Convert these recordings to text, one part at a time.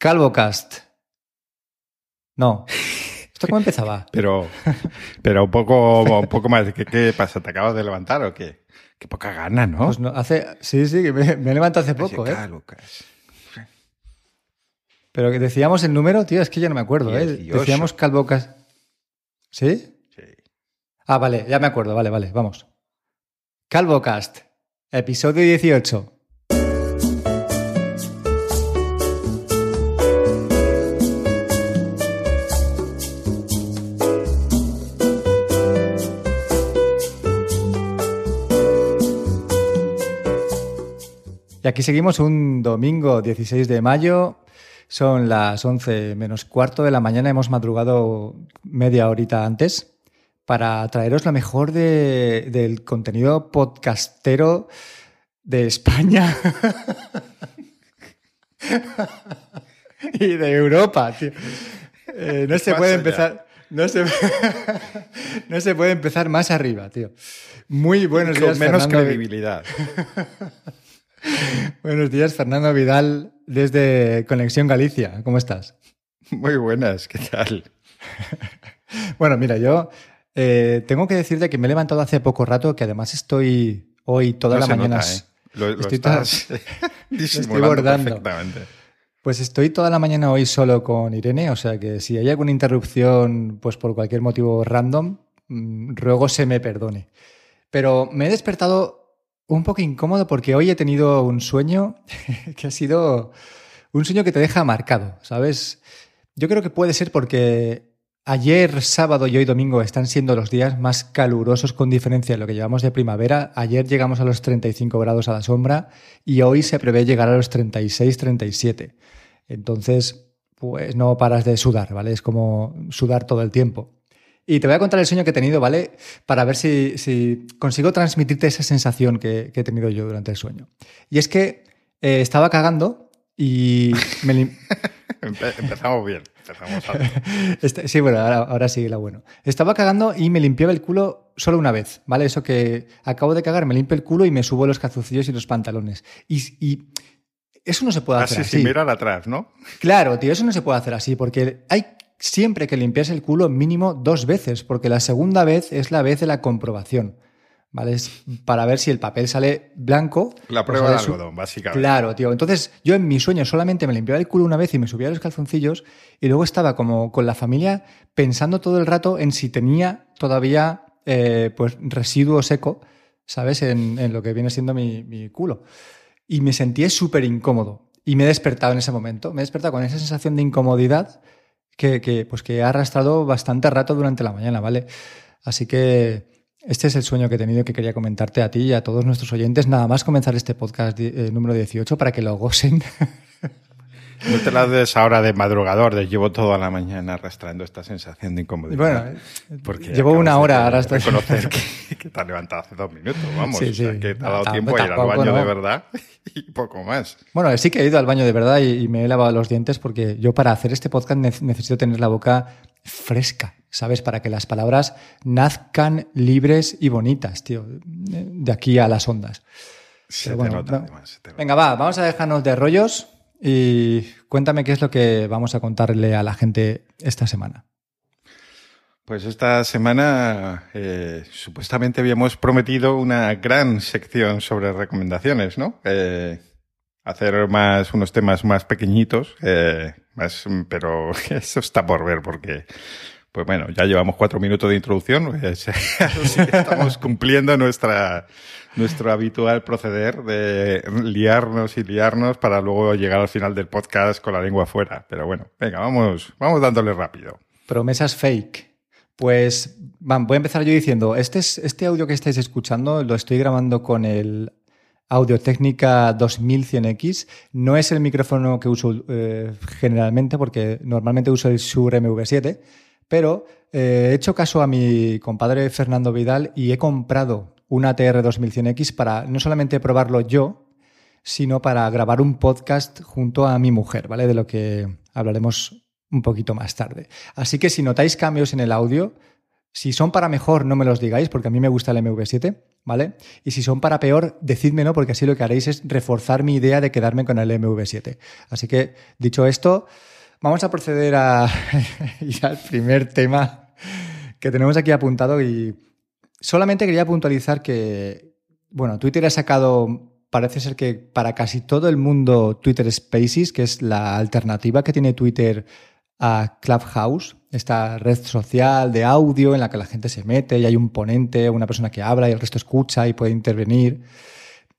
Calvocast. No. ¿Esto cómo empezaba? Pero, pero un poco, un poco más. ¿Qué, ¿Qué pasa? ¿Te acabas de levantar o qué? Qué poca gana, ¿no? Pues no, hace, sí, sí, que me, me he levantado hace poco, ¿eh? Calvocast. Pero que decíamos el número, tío, es que ya no me acuerdo, ¿eh? 18. Decíamos Calvocast. ¿Sí? Sí. Ah, vale, ya me acuerdo, vale, vale, vamos. Calvocast, episodio 18. Y aquí seguimos un domingo 16 de mayo. Son las 11 menos cuarto de la mañana. Hemos madrugado media horita antes para traeros lo mejor de- del contenido podcastero de España y de Europa, tío. Eh, no se puede empezar. No se, no se puede empezar más arriba, tío. Muy buenos días, Con menos credibilidad. Buenos días, Fernando Vidal, desde Conexión Galicia. ¿Cómo estás? Muy buenas, ¿qué tal? Bueno, mira, yo eh, tengo que decirte que me he levantado hace poco rato, que además estoy hoy toda No la mañana. nota, ¿eh? Lo, lo estoy estás disimulando bordando. perfectamente. Pues estoy toda la mañana hoy solo con Irene, o sea que si hay alguna interrupción, pues por cualquier motivo random, mm, ruego se me perdone. Pero me he despertado un poco incómodo porque hoy he tenido un sueño que ha sido un sueño que te deja marcado, ¿sabes? Yo creo que puede ser porque ayer sábado y hoy domingo están siendo los días más calurosos con diferencia de lo que llevamos de primavera. Ayer llegamos a los 35 grados a la sombra y hoy se prevé llegar a los 36, 37. Entonces, pues no paras de sudar, ¿vale? Es como sudar todo el tiempo. Y te voy a contar el sueño que he tenido, ¿vale? Para ver si, si consigo transmitirte esa sensación que, que he tenido yo durante el sueño. Y es que eh, estaba cagando y me, lim- Empe- empezamos bien. Empezamos alto. Este- sí, bueno, ahora, ahora sí, la bueno. Estaba cagando y me limpiaba el culo solo una vez, ¿vale? Eso que acabo de cagar, me limpio el culo y me subo los calzoncillos y los pantalones. Y, y eso no se puede hacer Así así. sin mirar atrás, ¿no? Claro, tío, eso no se puede hacer así porque hay siempre que limpiarse el culo mínimo dos veces, porque la segunda vez es la vez de la comprobación, ¿vale? Es para ver si el papel sale blanco. La prueba de algodón, básicamente. Claro, tío. Entonces, yo en mi sueño solamente me limpiaba el culo una vez y me subía los calzoncillos y luego estaba como con la familia pensando todo el rato en si tenía todavía eh, pues residuo seco, ¿sabes? En, en lo que viene siendo mi, mi culo. Y me sentí súper incómodo. Y me he despertado en ese momento. Me he despertado con esa sensación de incomodidad que, que, pues que he arrastrado bastante rato durante la mañana, ¿vale? Así que este es el sueño que he tenido que quería comentarte a ti y a todos nuestros oyentes. Nada más comenzar este podcast eh, número 18 para que lo gocen. No te la des ahora de madrugador, llevo toda la mañana arrastrando esta sensación de incomodidad. bueno, Porque llevo una hora arrastrando. Reconocer que, que te has levantado hace dos minutos, vamos. Sí, o sea, sí. que te ha dado Tampoco- tiempo a ir al baño de verdad y poco más. Bueno, sí que he ido al baño de verdad y, y me he lavado los dientes porque yo para hacer este podcast ne- necesito tener la boca fresca, ¿sabes? Para que las palabras nazcan libres y bonitas, tío, de aquí a las ondas. Se Pero te bueno, nota, no. además, se te nota. Venga, va, vamos a dejarnos de rollos y cuéntame qué es lo que vamos a contarle a la gente esta semana. Pues esta semana eh, supuestamente habíamos prometido una gran sección sobre recomendaciones, ¿no? Eh, hacer más unos temas más pequeñitos, eh, pero eso está por ver porque, pues bueno, ya llevamos cuatro minutos de introducción, estamos cumpliendo nuestra nuestro habitual proceder de liarnos y liarnos para luego llegar al final del podcast con la lengua afuera. Pero bueno, venga, vamos, vamos dándole rápido. Promesas fake. Pues voy a empezar yo diciendo, este, es, este audio que estáis escuchando lo estoy grabando con el Audio Técnica 2100X. No es el micrófono que uso eh, generalmente porque normalmente uso el Shure MV7, pero eh, he hecho caso a mi compadre Fernando Vidal y he comprado una TR 2100X para no solamente probarlo yo, sino para grabar un podcast junto a mi mujer, ¿vale? De lo que hablaremos un poquito más tarde. Así que si notáis cambios en el audio, si son para mejor, no me los digáis, porque a mí me gusta el MV7. ¿vale? Y si son para peor, decídmelo porque así lo que haréis es reforzar mi idea de quedarme con el MV7. Así que, dicho esto, vamos a proceder a al primer tema que tenemos aquí apuntado y solamente quería puntualizar que, bueno, Twitter ha sacado, parece ser que para casi todo el mundo Twitter Spaces, que es la alternativa que tiene Twitter a Clubhouse, esta red social de audio en la que la gente se mete y hay un ponente, una persona que habla y el resto escucha y puede intervenir.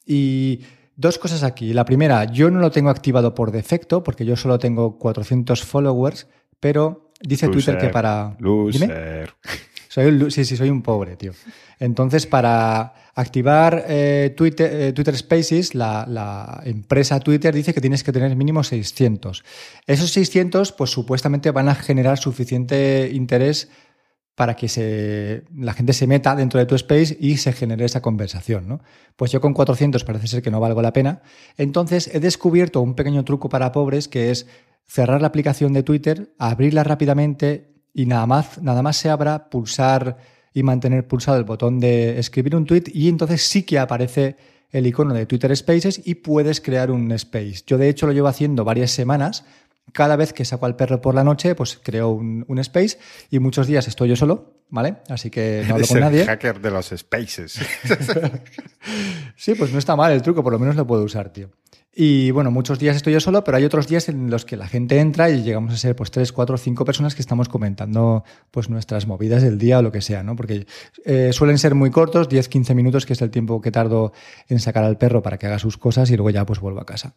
Y dos cosas aquí. La primera, yo no lo tengo activado por defecto porque yo solo tengo 400 followers, pero dice Twitter que para... Soy sí, sí, soy un pobre, tío. Entonces, para activar eh, Twitter, eh, Twitter, Spaces, la, la, empresa Twitter dice que tienes que tener mínimo 600. Esos 600, pues supuestamente van a generar suficiente interés para que la gente se meta dentro de tu space y se genere esa conversación. ¿no? Pues yo con 400 parece ser que no valgo la pena. Entonces he descubierto un pequeño truco para pobres que es cerrar la aplicación de Twitter, abrirla rápidamente, y nada más, nada más se abra, pulsar y mantener pulsado el botón de escribir un tweet y entonces sí que aparece el icono de Twitter Spaces y puedes crear un space. Yo de hecho lo llevo haciendo varias semanas. Cada vez que saco al perro por la noche, pues creo un, space y muchos días estoy yo solo, ¿vale? Así que no hablo con nadie. El hacker de los spaces. sí, pues no está mal el truco, por lo menos lo puedo usar, tío. Y bueno, muchos días estoy yo solo, pero hay otros días en los que la gente entra y llegamos a ser pues tres, cuatro, cinco personas que estamos comentando pues nuestras movidas del día o lo que sea, ¿no? Porque eh, suelen ser muy cortos, 10, 15 minutos, que es el tiempo que tardo en sacar al perro para que haga sus cosas y luego ya pues vuelvo a casa.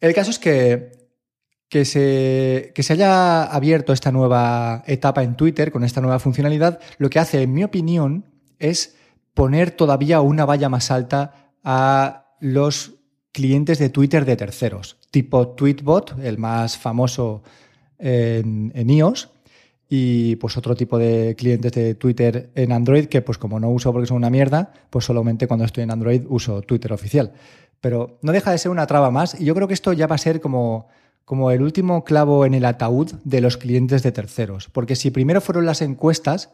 El caso es que, que, se, que se haya abierto esta nueva etapa en Twitter con esta nueva funcionalidad, lo que hace, en mi opinión, es poner todavía una valla más alta a los clientes de Twitter de terceros, tipo Tweetbot, el más famoso en, iOS, y pues otro tipo de clientes de Twitter en Android que pues como no uso porque son una mierda, pues solamente cuando estoy en Android uso Twitter oficial. Pero no deja de ser una traba más y yo creo que esto ya va a ser como, como el último clavo en el ataúd de los clientes de terceros. Porque si primero fueron las encuestas,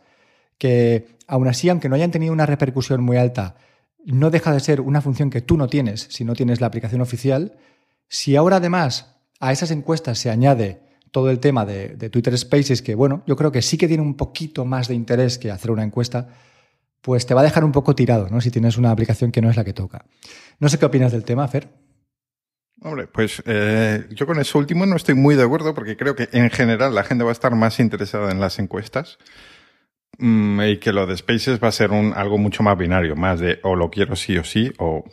que aún así, aunque no hayan tenido una repercusión muy alta, no deja de ser una función que tú no tienes si no tienes la aplicación oficial. Si ahora además a esas encuestas se añade todo el tema de, Twitter Spaces, que bueno, yo creo que sí que tiene un poquito más de interés que hacer una encuesta, pues te va a dejar un poco tirado, ¿no? Si tienes una aplicación que no es la que toca. No sé qué opinas del tema, Fer. Hombre, pues eh, yo con eso último no estoy muy de acuerdo porque creo que en general la gente va a estar más interesada en las encuestas Mm, y que lo de Spaces va a ser un, algo mucho más binario, más de o lo quiero sí o sí, o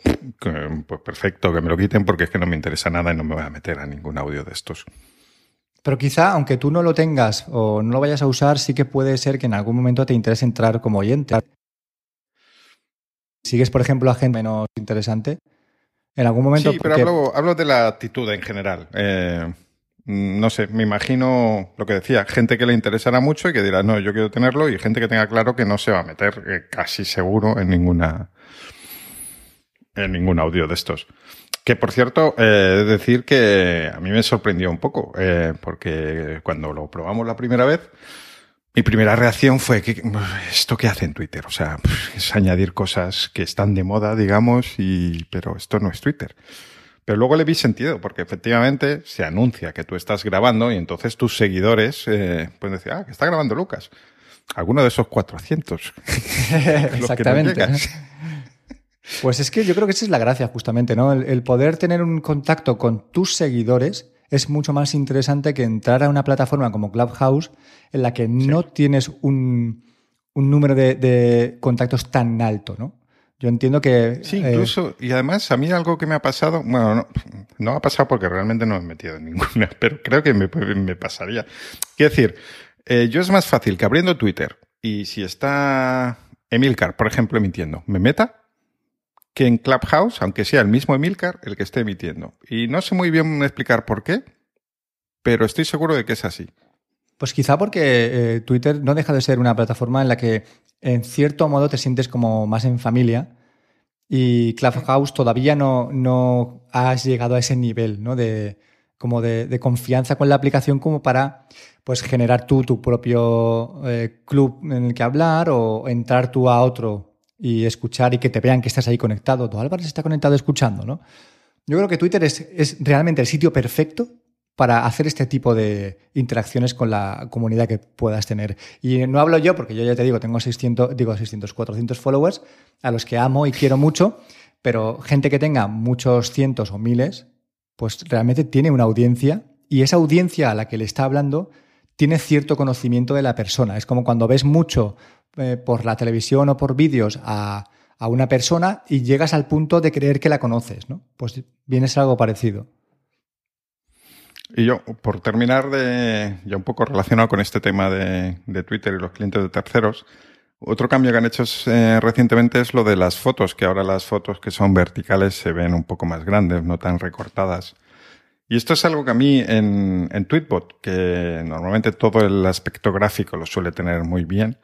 pues perfecto, que me lo quiten porque es que no me interesa nada y no me voy a meter a ningún audio de estos. Pero quizá, aunque tú no lo tengas o no lo vayas a usar, sí que puede ser que en algún momento te interese entrar como oyente. Sigues, por ejemplo, a gente menos interesante. En algún momento. Sí, pero hablo, hablo, de la actitud en general. Eh, no sé, me imagino lo que decía, gente que le interesará mucho y que dirá, no, yo quiero tenerlo, y gente que tenga claro que no se va a meter eh, casi seguro en ninguna en ningún audio de estos. Que por cierto, eh, decir que a mí me sorprendió un poco, eh, porque cuando lo probamos la primera vez, mi primera reacción fue que esto qué hace en Twitter, o sea, es añadir cosas que están de moda, digamos, y pero esto no es Twitter. Pero luego le vi sentido, porque efectivamente se anuncia que tú estás grabando y entonces tus seguidores eh, pueden decir, ah, que está grabando Lucas. Alguno de esos 400. Exactamente. pues es que yo creo que esa es la gracia, justamente, ¿no? El, poder tener un contacto con tus seguidores es mucho más interesante que entrar a una plataforma como Clubhouse en la que no tienes un, un número de, de, contactos tan alto, ¿no? Yo entiendo que... Sí, eh, incluso, y además a mí algo que me ha pasado, bueno, no, no ha pasado porque realmente no me he metido en ninguna, pero creo que me, me pasaría. Quiero decir, eh, yo es más fácil que abriendo Twitter y si está Emilcar, por ejemplo, emitiendo, me meta que en Clubhouse, aunque sea el mismo Emilcar, el que esté emitiendo. Y no sé muy bien explicar por qué, pero estoy seguro de que es así. Pues quizá porque eh, Twitter no deja de ser una plataforma en la que en cierto modo te sientes como más en familia y Clubhouse todavía no, no has llegado a ese nivel ¿no? de, como de, confianza con la aplicación como para pues, generar tú tu propio eh, club en el que hablar o entrar tú a otro y escuchar y que te vean que estás ahí conectado. Tú, Álvaro, está conectado escuchando, ¿no? Yo creo que Twitter es, es realmente el sitio perfecto para hacer este tipo de interacciones con la comunidad que puedas tener. Y no hablo yo, porque yo ya te digo, tengo 600, digo 600, 400 followers, a los que amo y quiero mucho, pero gente que tenga muchos cientos o miles, pues realmente tiene una audiencia y esa audiencia a la que le está hablando tiene cierto conocimiento de la persona. Es como cuando ves mucho eh, por la televisión o por vídeos a, a una persona y llegas al punto de creer que la conoces, ¿no? Pues viene a algo parecido. Y yo, por terminar de, ya un poco relacionado con este tema de, Twitter y los clientes de terceros, otro cambio que han hecho eh, recientemente es lo de las fotos, que ahora las fotos que son verticales se ven un poco más grandes, no tan recortadas. Y esto es algo que a mí en, en Tweetbot, que normalmente todo el aspecto gráfico lo suele tener muy bien,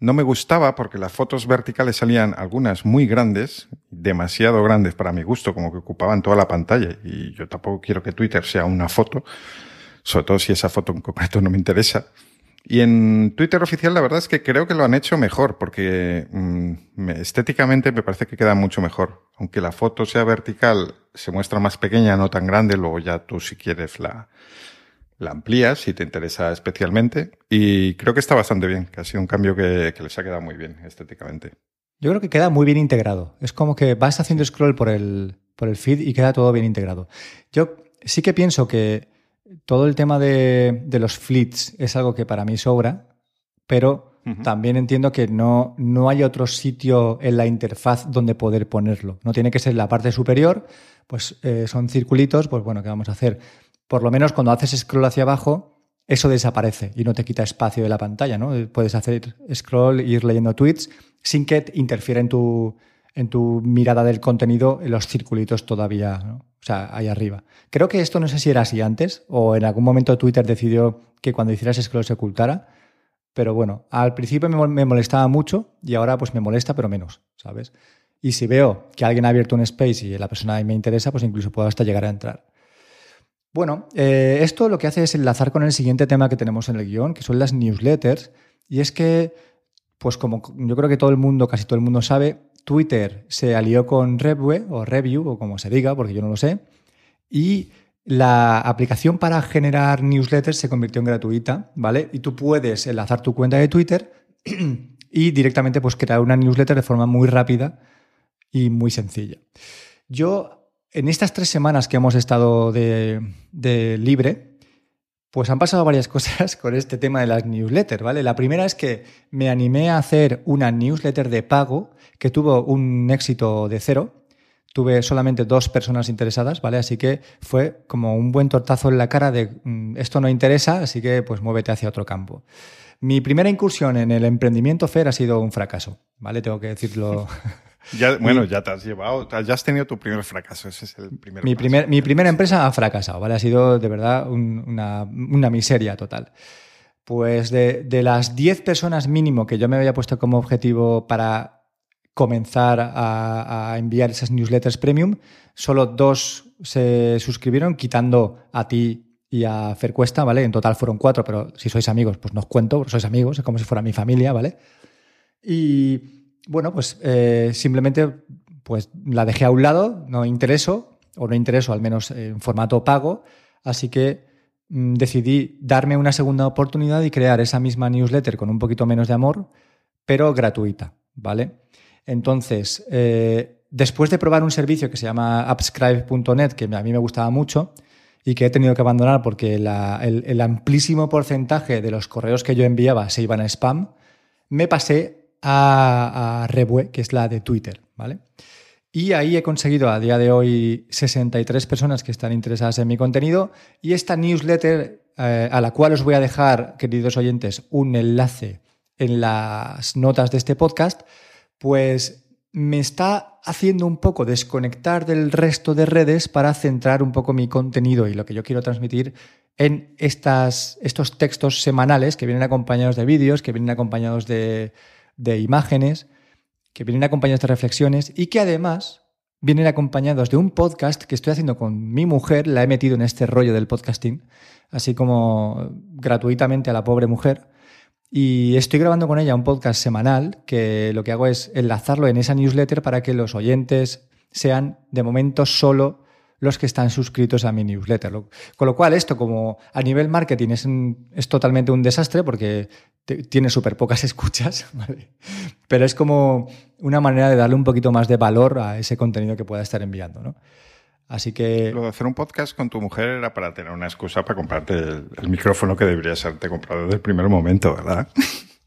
no me gustaba porque las fotos verticales salían algunas muy grandes, demasiado grandes para mi gusto, como que ocupaban toda la pantalla. Y yo tampoco quiero que Twitter sea una foto, sobre todo si esa foto en concreto no me interesa. Y en Twitter oficial la verdad es que creo que lo han hecho mejor, porque mm, estéticamente me parece que queda mucho mejor. Aunque la foto sea vertical, se muestra más pequeña, no tan grande, luego ya tú si quieres la, la amplías si te interesa especialmente y creo que está bastante bien, que ha sido un cambio que, les ha quedado muy bien estéticamente. Yo creo que queda muy bien integrado. Es como que vas haciendo scroll por el, por el feed y queda todo bien integrado. Yo sí que pienso que todo el tema de, los fleets es algo que para mí sobra, pero también entiendo que no, no hay otro sitio en la interfaz donde poder ponerlo. No tiene que ser la parte superior, pues eh, son circulitos, pues bueno, ¿qué vamos a hacer? Por lo menos cuando haces scroll hacia abajo, eso desaparece y no te quita espacio de la pantalla, ¿no? Puedes hacer scroll e ir leyendo tweets sin que interfiera en tu, en tu mirada del contenido en los circulitos todavía, ¿no? o sea, ahí arriba. Creo que esto no sé si era así antes o en algún momento Twitter decidió que cuando hicieras scroll se ocultara, pero bueno, al principio me molestaba mucho y ahora pues me molesta, pero menos, ¿sabes? Y si veo que alguien ha abierto un space y la persona me interesa, pues incluso puedo hasta llegar a entrar. Bueno, eh, esto lo que hace es enlazar con el siguiente tema que tenemos en el guion, que son las newsletters. Y es que, pues como yo creo que todo el mundo, casi todo el mundo sabe, Twitter se alió con Revue o Review, o como se diga, porque yo no lo sé, y la aplicación para generar newsletters se convirtió en gratuita, ¿vale? Y tú puedes enlazar tu cuenta de Twitter y directamente pues crear una newsletter de forma muy rápida y muy sencilla. Yo en estas tres semanas que hemos estado de, libre, pues han pasado varias cosas con este tema de las newsletters, ¿vale? La primera es que me animé a hacer una newsletter de pago que tuvo un éxito de cero. Tuve solamente dos personas interesadas, ¿vale? Así que fue como un buen tortazo en la cara de mm, esto no interesa, así que pues muévete hacia otro campo. Mi primera incursión en el emprendimiento FER ha sido un fracaso, ¿vale? Tengo que decirlo bueno, ya te has llevado, ya has tenido tu primer fracaso, ese es el primer mi, primer, mi primera empresa ha fracasado, ¿vale? Ha sido de verdad una, miseria total. Pues de, las 10 personas mínimo que yo me había puesto como objetivo para comenzar a, enviar esas newsletters premium, solo dos se suscribieron, quitando a ti y a Fer Cuesta, ¿vale? En total fueron cuatro, pero si sois amigos, pues no os cuento, sois amigos, es como si fuera mi familia, ¿vale? Y bueno, pues eh, simplemente pues la dejé a un lado, no intereso, o no intereso al menos en formato pago, así que mm, decidí darme una segunda oportunidad y crear esa misma newsletter con un poquito menos de amor, pero gratuita, ¿vale? Entonces, eh, después de probar un servicio que se llama upscribe.net, que a mí me gustaba mucho y que he tenido que abandonar porque el, amplísimo porcentaje de los correos que yo enviaba se iban a spam, me pasé a, a que es la de Twitter, ¿vale? Y ahí he conseguido a día de hoy 63 personas que están interesadas en mi contenido y esta newsletter eh, a la cual os voy a dejar, queridos oyentes, un enlace en las notas de este podcast, pues me está haciendo un poco desconectar del resto de redes para centrar un poco mi contenido y lo que yo quiero transmitir en estas, estos textos semanales que vienen acompañados de vídeos, que vienen acompañados de, de imágenes que vienen acompañados de reflexiones y que además vienen acompañados de un podcast que estoy haciendo con mi mujer, la he metido en este rollo del podcasting, así como gratuitamente a la pobre mujer. Y estoy grabando con ella un podcast semanal que lo que hago es enlazarlo en esa newsletter para que los oyentes sean de momento solo los que están suscritos a mi newsletter. Con lo cual, esto como a nivel marketing es, es totalmente un desastre porque tiene súper pocas escuchas, ¿vale? pero es como una manera de darle un poquito más de valor a ese contenido que pueda estar enviando. ¿no? Así que... Lo de hacer un podcast con tu mujer era para tener una excusa para comprarte el, micrófono que deberías haberte comprado desde el primer momento, ¿verdad?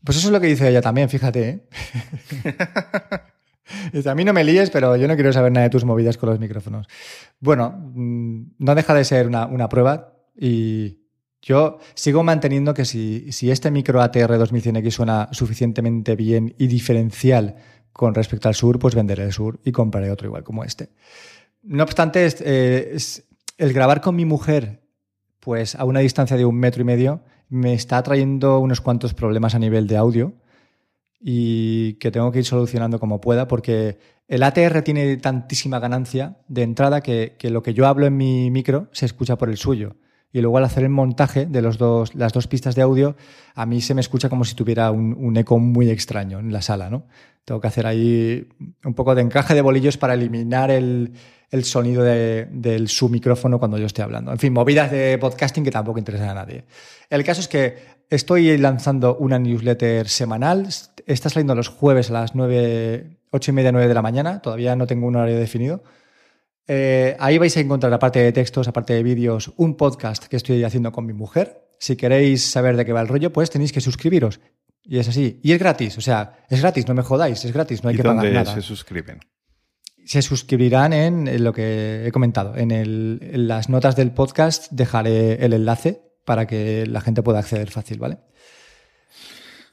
Pues eso es lo que dice ella también, fíjate. ¿eh? Dice, a mí no me líes, pero yo no quiero saber nada de tus movidas con los micrófonos. Bueno, mm, no deja de ser una, prueba y yo sigo manteniendo que si, este micro ATR 2100X suena suficientemente bien y diferencial con respecto al sur, pues venderé el sur y compraré otro igual como este. No obstante, eh, el grabar con mi mujer, pues a una distancia de un metro y medio, me está trayendo unos cuantos problemas a nivel de audio y que tengo que ir solucionando como pueda, porque el ATR tiene tantísima ganancia de entrada que, lo que yo hablo en mi micro se escucha por el suyo. Y luego al hacer el montaje de los dos, las dos pistas de audio, a mí se me escucha como si tuviera un, un eco muy extraño en la sala, ¿no? Tengo que hacer ahí un poco de encaje de bolillos para eliminar el, el sonido de, su micrófono cuando yo esté hablando. En fin, movidas de podcasting que tampoco interesan a nadie. El caso es que estoy lanzando una newsletter semanal. Está saliendo los jueves a las 9, 8 y media, 9 de la mañana. Todavía no tengo un horario definido. Eh, ahí vais a encontrar, aparte de textos, aparte de vídeos, un podcast que estoy haciendo con mi mujer. Si queréis saber de qué va el rollo, pues tenéis que suscribiros. Y es así. Y es gratis, o sea, es gratis, no me jodáis, es gratis, no hay que pagar nada. ¿Dónde se suscriben? se suscribirán en, lo que he comentado. En, las notas del podcast dejaré el enlace para que la gente pueda acceder fácil, ¿vale?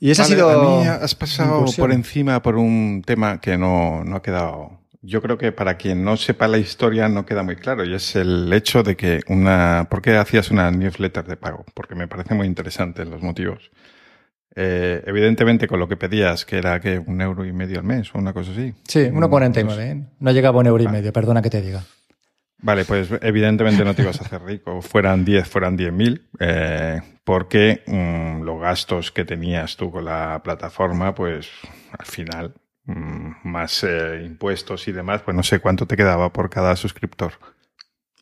Y ese ha sido. A mí has pasado por encima por un tema que no, no ha quedado. Yo creo que para quien no sepa la historia no queda muy claro y es el hecho de que una. ¿Por qué hacías una newsletter de pago? Porque me parece muy interesante los motivos. Eh, evidentemente con lo que pedías, que era que un euro y medio al mes o una cosa así. Sí, 1,49. ¿eh? No llegaba a un euro y medio, perdona que te diga. Vale, pues evidentemente no te ibas a hacer rico, fueran 10, fueran 10 mil, eh, porque mm, los gastos que tenías tú con la plataforma, pues al final, mm, más impuestos y demás, pues no sé cuánto te quedaba por cada suscriptor.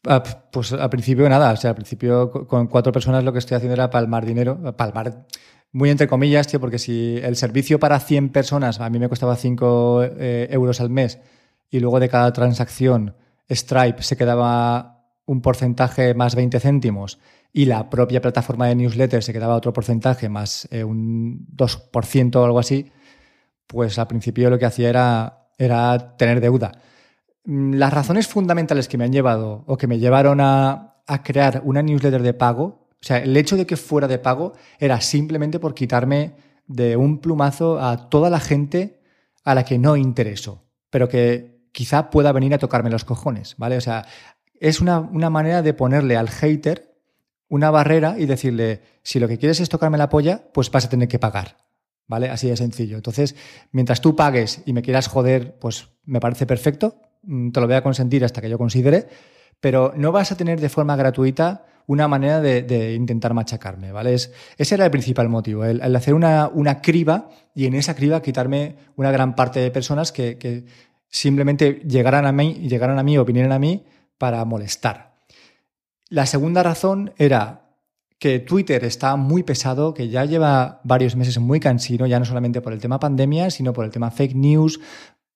Ah, pues al principio nada, o sea, al principio con cuatro personas lo que estoy haciendo era palmar dinero, palmar muy entre comillas, tío, porque si el servicio para 100 personas a mí me costaba 5 eh, euros al mes y luego de cada transacción Stripe se quedaba un porcentaje más 20 céntimos y la propia plataforma de newsletter se quedaba otro porcentaje más eh, un 2% o algo así, pues al principio lo que hacía era, tener deuda. Mm, las razones fundamentales que me han llevado o que me llevaron a, crear una newsletter de pago o sea, el hecho de que fuera de pago era simplemente por quitarme de un plumazo a toda la gente a la que no intereso, pero que quizá pueda venir a tocarme los cojones, ¿vale? O sea, es una, manera de ponerle al hater una barrera y decirle, si lo que quieres es tocarme la polla, pues vas a tener que pagar, ¿vale? Así de sencillo. Entonces, mientras tú pagues y me quieras joder, pues me parece perfecto, mm, te lo voy a consentir hasta que yo considere, pero no vas a tener de forma gratuita una manera de, intentar machacarme, ¿vale? ese era el principal motivo, el, hacer una, criba y en esa criba quitarme una gran parte de personas que, simplemente llegaran a mí, llegaran a mí o vinieran a mí para molestar. La segunda razón era que Twitter está muy pesado, que ya lleva varios meses muy cansino, ya no solamente por el tema pandemia, sino por el tema fake news,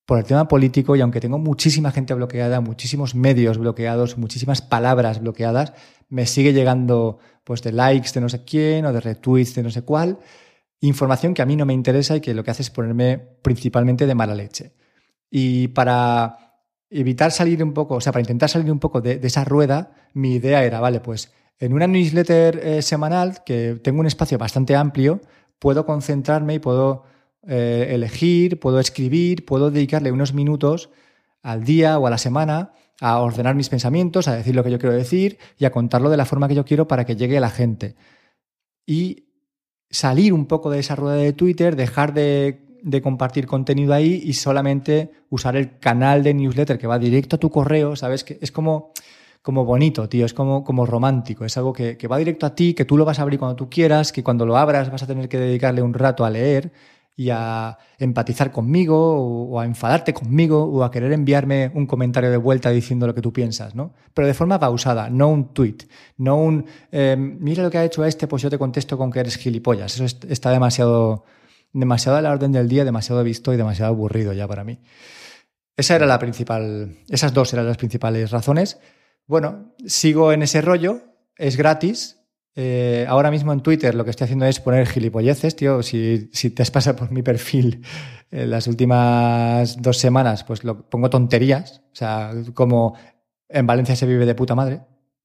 por el tema político y aunque tengo muchísima gente bloqueada, muchísimos medios bloqueados, muchísimas palabras bloqueadas, me sigue llegando pues de likes de no sé quién o de retweets de no sé cuál, información que a mí no me interesa y que lo que hace es ponerme principalmente de mala leche. Y para evitar salir un poco, o sea, para intentar salir un poco de, esa rueda, mi idea era, vale, pues en una newsletter eh, semanal, que tengo un espacio bastante amplio, puedo concentrarme y puedo eh, elegir, puedo escribir, puedo dedicarle unos minutos al día o a la semana a ordenar mis pensamientos, a decir lo que yo quiero decir y a contarlo de la forma que yo quiero para que llegue a la gente. Y salir un poco de esa rueda de Twitter, dejar de, compartir contenido ahí y solamente usar el canal de newsletter que va directo a tu correo, ¿sabes? Que es como, como bonito, tío, es como, como romántico, es algo que, que va directo a ti, que tú lo vas a abrir cuando tú quieras, que cuando lo abras vas a tener que dedicarle un rato a leer y a empatizar conmigo o, a enfadarte conmigo o a querer enviarme un comentario de vuelta diciendo lo que tú piensas, ¿no? Pero de forma pausada, no un tweet, no un eh, mira lo que ha hecho este, pues yo te contesto con que eres gilipollas. Eso está demasiado, demasiado a la orden del día, demasiado visto y demasiado aburrido ya para mí. Esa era la principal, esas dos eran las principales razones. Bueno, sigo en ese rollo, es gratis, eh, ahora mismo en Twitter lo que estoy haciendo es poner gilipolleces, tío. Si, te has pasado por mi perfil en las últimas dos semanas, pues lo, pongo tonterías. O sea, como en Valencia se vive de puta madre.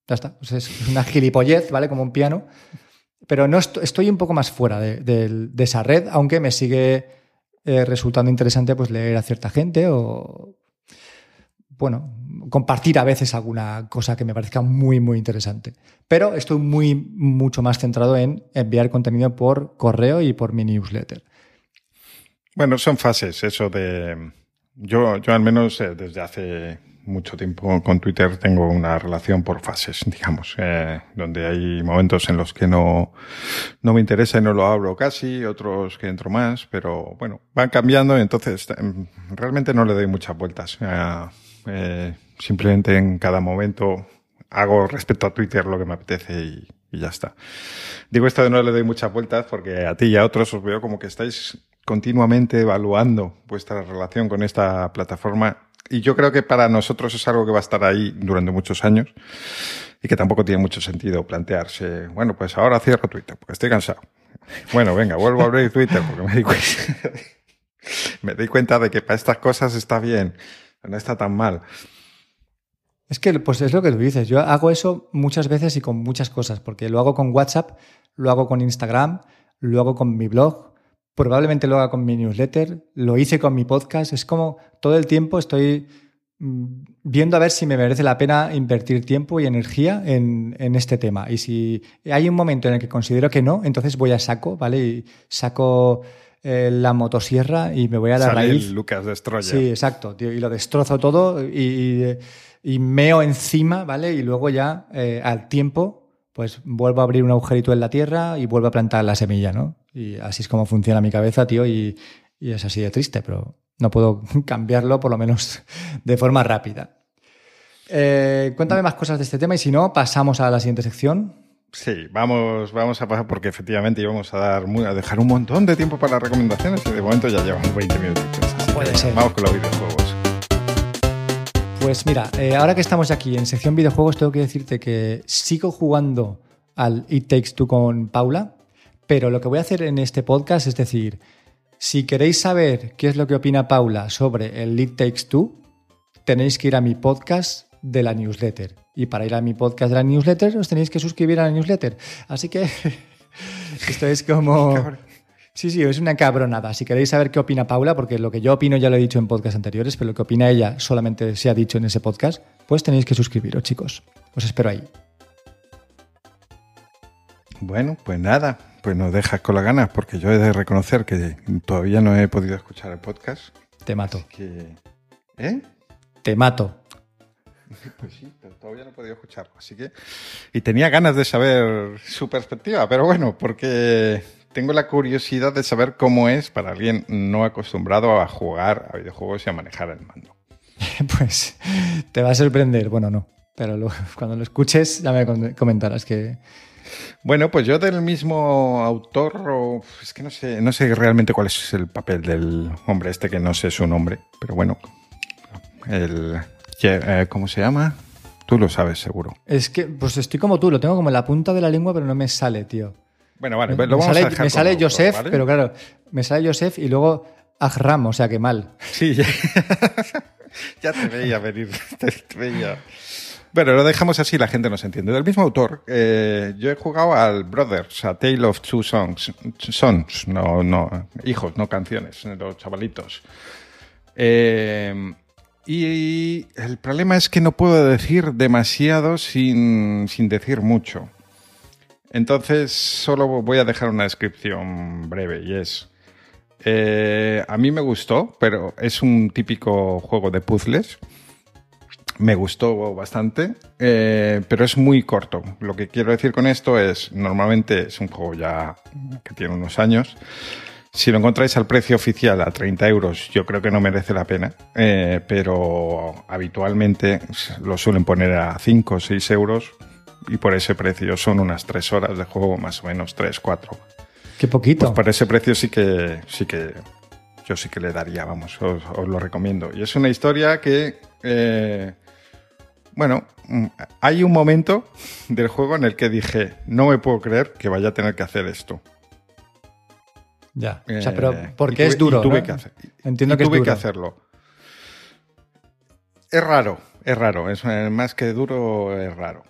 Ya está. Es una gilipollez, ¿vale? Como un piano. Pero no estoy, un poco más fuera de, esa red, aunque me sigue eh, resultando interesante pues leer a cierta gente o bueno, compartir a veces alguna cosa que me parezca muy, muy interesante. Pero estoy muy, mucho más centrado en enviar contenido por correo y por mi newsletter. Bueno, son fases, eso de... Yo, yo al menos eh, desde hace mucho tiempo con Twitter tengo una relación por fases, digamos, eh, donde hay momentos en los que no, no me interesa y no lo abro casi, otros que entro más, pero bueno, van cambiando, entonces em, realmente no le doy muchas vueltas. Eh, simplemente en cada momento hago respecto a Twitter lo que me apetece y, ya está. Digo esto de no le doy muchas vueltas porque a ti y a otros os veo como que estáis continuamente evaluando vuestra relación con esta plataforma y yo creo que para nosotros es algo que va a estar ahí durante muchos años y que tampoco tiene mucho sentido plantearse, bueno, pues ahora cierro Twitter porque estoy cansado. Bueno, venga, vuelvo a abrir Twitter porque me di cuenta, me di cuenta de que para estas cosas está bien no está tan mal. Es que pues es lo que tú dices. Yo hago eso muchas veces y con muchas cosas, porque lo hago con WhatsApp, lo hago con Instagram, lo hago con mi blog, probablemente lo haga con mi newsletter, lo hice con mi podcast. Es como todo el tiempo estoy mm, viendo a ver si me merece la pena invertir tiempo y energía en, en, este tema. Y si hay un momento en el que considero que no, entonces voy a saco, ¿vale? Y saco eh, la motosierra y me voy a la Sale raíz. Lucas Destroyer. Sí, exacto, y lo destrozo todo y, meo encima, ¿vale? Y luego ya eh, al tiempo, pues vuelvo a abrir un agujerito en la tierra y vuelvo a plantar la semilla, ¿no? Y así es como funciona mi cabeza, tío, y, es así de triste, pero no puedo cambiarlo, por lo menos de forma rápida. Eh, cuéntame más cosas de este tema y si no, pasamos a la siguiente sección. Sí, vamos, vamos a pasar porque efectivamente íbamos a dar a dejar un montón de tiempo para las recomendaciones y de momento ya llevamos 20 minutos. Puede ser. Vamos con los videojuegos. Pues mira, eh, ahora que estamos aquí en sección videojuegos, tengo que decirte que sigo jugando al It Takes Two con Paula, pero lo que voy a hacer en este podcast es decir, si queréis saber qué es lo que opina Paula sobre el It Takes Two, tenéis que ir a mi podcast de la newsletter. Y para ir a mi podcast de la newsletter os tenéis que suscribir a la newsletter. Así que esto es como... Sí, sí, es una cabronada. Si queréis saber qué opina Paula, porque lo que yo opino ya lo he dicho en podcasts anteriores, pero lo que opina ella solamente se ha dicho en ese podcast, pues tenéis que suscribiros, chicos. Os espero ahí. Bueno, pues nada, pues nos dejas con las ganas, porque yo he de reconocer que todavía no he podido escuchar el podcast. Te mato. ¿Eh? Te mato. Pues sí, todavía no he podido escucharlo. Así que. Y tenía ganas de saber su perspectiva, pero bueno, porque tengo la curiosidad de saber cómo es para alguien no acostumbrado a jugar a videojuegos y a manejar el mando. Pues te va a sorprender. Bueno, no. Pero cuando lo escuches ya me comentarás que. Bueno, pues yo del mismo autor, o, es que no sé, no sé realmente cuál es el papel del hombre este, que no sé su nombre, pero bueno, el eh, ¿Cómo se llama? Tú lo sabes, seguro. Es que, pues estoy como tú, lo tengo como en la punta de la lengua, pero no me sale, tío. Bueno, vale, lo vamos sale, a dejar Me sale Joseph, pero claro, me sale Joseph y luego Ahram, o sea que mal. Sí, ya, te veía venir, te, veía. Bueno, lo dejamos así, la gente no se entiende. Del mismo autor, eh, yo he jugado al Brothers, a Tale of Two Songs, Sons, no, no, hijos, no canciones, los chavalitos. Eh, y el problema es que no puedo decir demasiado sin, decir mucho. Entonces solo voy a dejar una descripción breve y es... Eh, a mí me gustó, pero es un típico juego de puzzles me gustó bastante, eh, pero es muy corto. Lo que quiero decir con esto es, normalmente es un juego ya que tiene unos años. Si lo encontráis al precio oficial a 30 euros, yo creo que no merece la pena, eh, pero habitualmente lo suelen poner a 5 o 6 euros y por ese precio son unas 3 horas de juego, más o menos 3, 4. Qué poquito. Pues por ese precio sí que, sí que yo sí que le daría, vamos, os, os lo recomiendo. Y es una historia que eh, bueno, mm, hay un momento del juego en el que dije, no me puedo creer que vaya a tener que hacer esto. Ya, o sea, pero eh, porque es duro. tuve que hacer, Entiendo que tuve es duro. que hacerlo. Es raro, es raro. Es más que duro, es raro.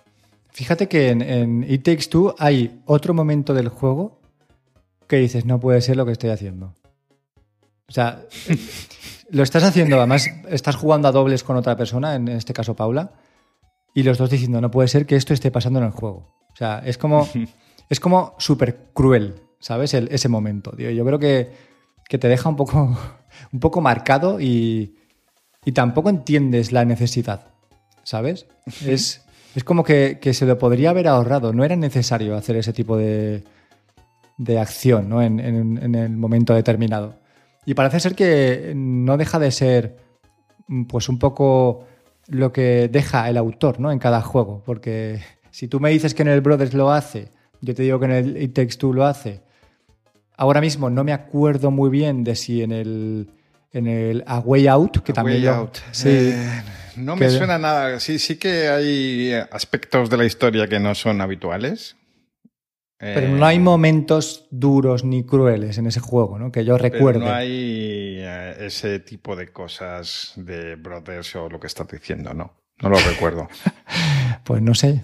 Fíjate que en, en It Takes Two hay otro momento del juego que dices, no puede ser lo que estoy haciendo. O sea, lo estás haciendo, además estás jugando a dobles con otra persona, en este caso Paula, y los dos diciendo, no puede ser que esto esté pasando en el juego. O sea, es como, es como súper cruel, ¿sabes? El- ese momento, tío. Yo creo que, que te deja un poco, un poco marcado y, y tampoco entiendes la necesidad, ¿sabes? Es, es como que, que se lo podría haber ahorrado. No era necesario hacer ese tipo de, de acción ¿no? en, en- en el momento determinado. Y parece ser que no deja de ser pues un poco lo que deja el autor ¿no? en cada juego. Porque si tú me dices que en el Brothers lo hace, yo te digo que en el It Takes Two lo hace. Ahora mismo no me acuerdo muy bien de si en el, en el A Way Out, que A también Way lo- Out. sí, Eh, no me que- suena nada. Sí, sí que hay aspectos de la historia que no son habituales. pero Eh, no hay momentos duros ni crueles en ese juego, ¿no? Que yo pero recuerde. no hay eh, ese tipo de cosas de Brothers o lo que estás diciendo, no. No lo recuerdo. Pues no sé.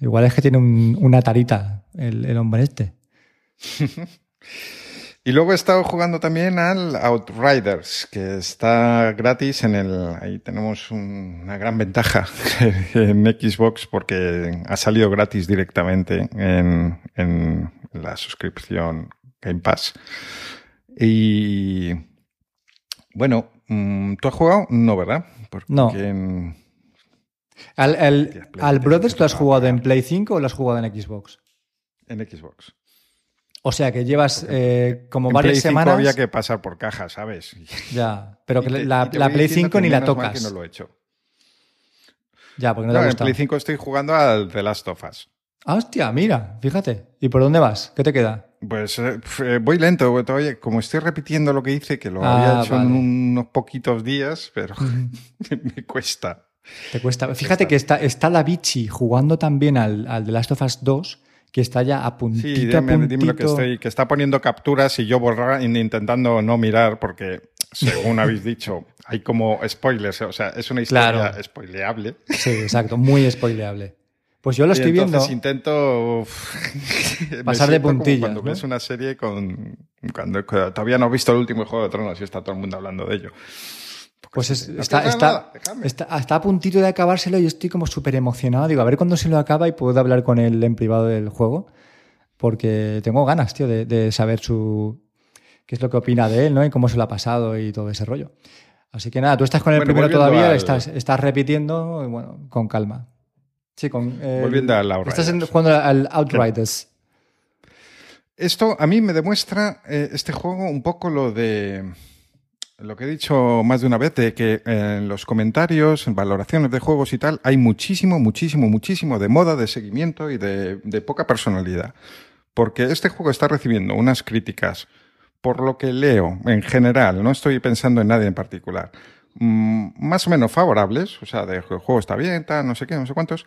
Igual es que tiene un- una tarita el, el hombre este. Y luego he estado jugando también al Outriders, que está gratis en el... Ahí tenemos un- una gran ventaja en Xbox porque ha salido gratis directamente en, en la suscripción Game Pass. Y... Bueno, mm, ¿tú has jugado? No, ¿verdad? Porque No. en- ¿Al, al- al Brothers lo has jugado en. Play 5 o lo has jugado en Xbox? en Xbox. O sea que llevas eh, como en varias Play 5 semanas. había que pasar por caja, ¿sabes? Ya, pero que te- la, te Play diciendo 5 que ni la tocas. que no lo he hecho. Ya, porque no te No, ha en gustado. Play 5 estoy jugando al The Last of Us. Ah, hostia, mira, fíjate. ¿Y por dónde vas? ¿Qué te queda? Pues eh, eh, voy lento, todavía, como estoy repitiendo lo que hice, que lo Ah, había hecho en unos poquitos días, pero me cuesta. Te cuesta. Fíjate que está, está la Vichy jugando también al, al The Last of Us 2, que está ya a puntito, Sí, a dime, dime lo que puntito. estoy, que está poniendo capturas y yo borrar, in- intentando no mirar, porque según habéis dicho, hay como spoilers, o sea, es una historia Claro. spoileable. Sí, exacto, muy spoileable. Pues yo lo Y estoy viendo. entonces intento uf, Pasar de puntillas, Cuando ¿no? ves una serie con cuando todavía no has visto el último Juego de Tronos y está todo el mundo hablando de ello. Pues es- No está, está, nada, está, está a puntito de acabárselo y yo estoy como súper emocionado. Digo, a ver cuándo se lo acaba y puedo hablar con él en privado del juego. Porque tengo ganas, tío, de, de saber su qué es lo que opina de él, ¿no? Y cómo se lo ha pasado y todo ese rollo. Así que nada, tú estás con el Bueno, primero todavía, al- estás, estás repitiendo, y bueno, con calma. Sí, con. eh, Volviendo al Outriders. Estás en- jugando al Outriders. Esto a mí me demuestra eh, este juego un poco lo de lo que he dicho más de una vez, de que en los comentarios, en valoraciones de juegos y tal, hay muchísimo, muchísimo, muchísimo de moda, de seguimiento y de, poca personalidad. Porque este juego está recibiendo unas críticas, por lo que leo en general, no estoy pensando en nadie en particular, mm, más o menos favorables, o sea, de el juego está bien, tal, no sé qué, no sé cuántos.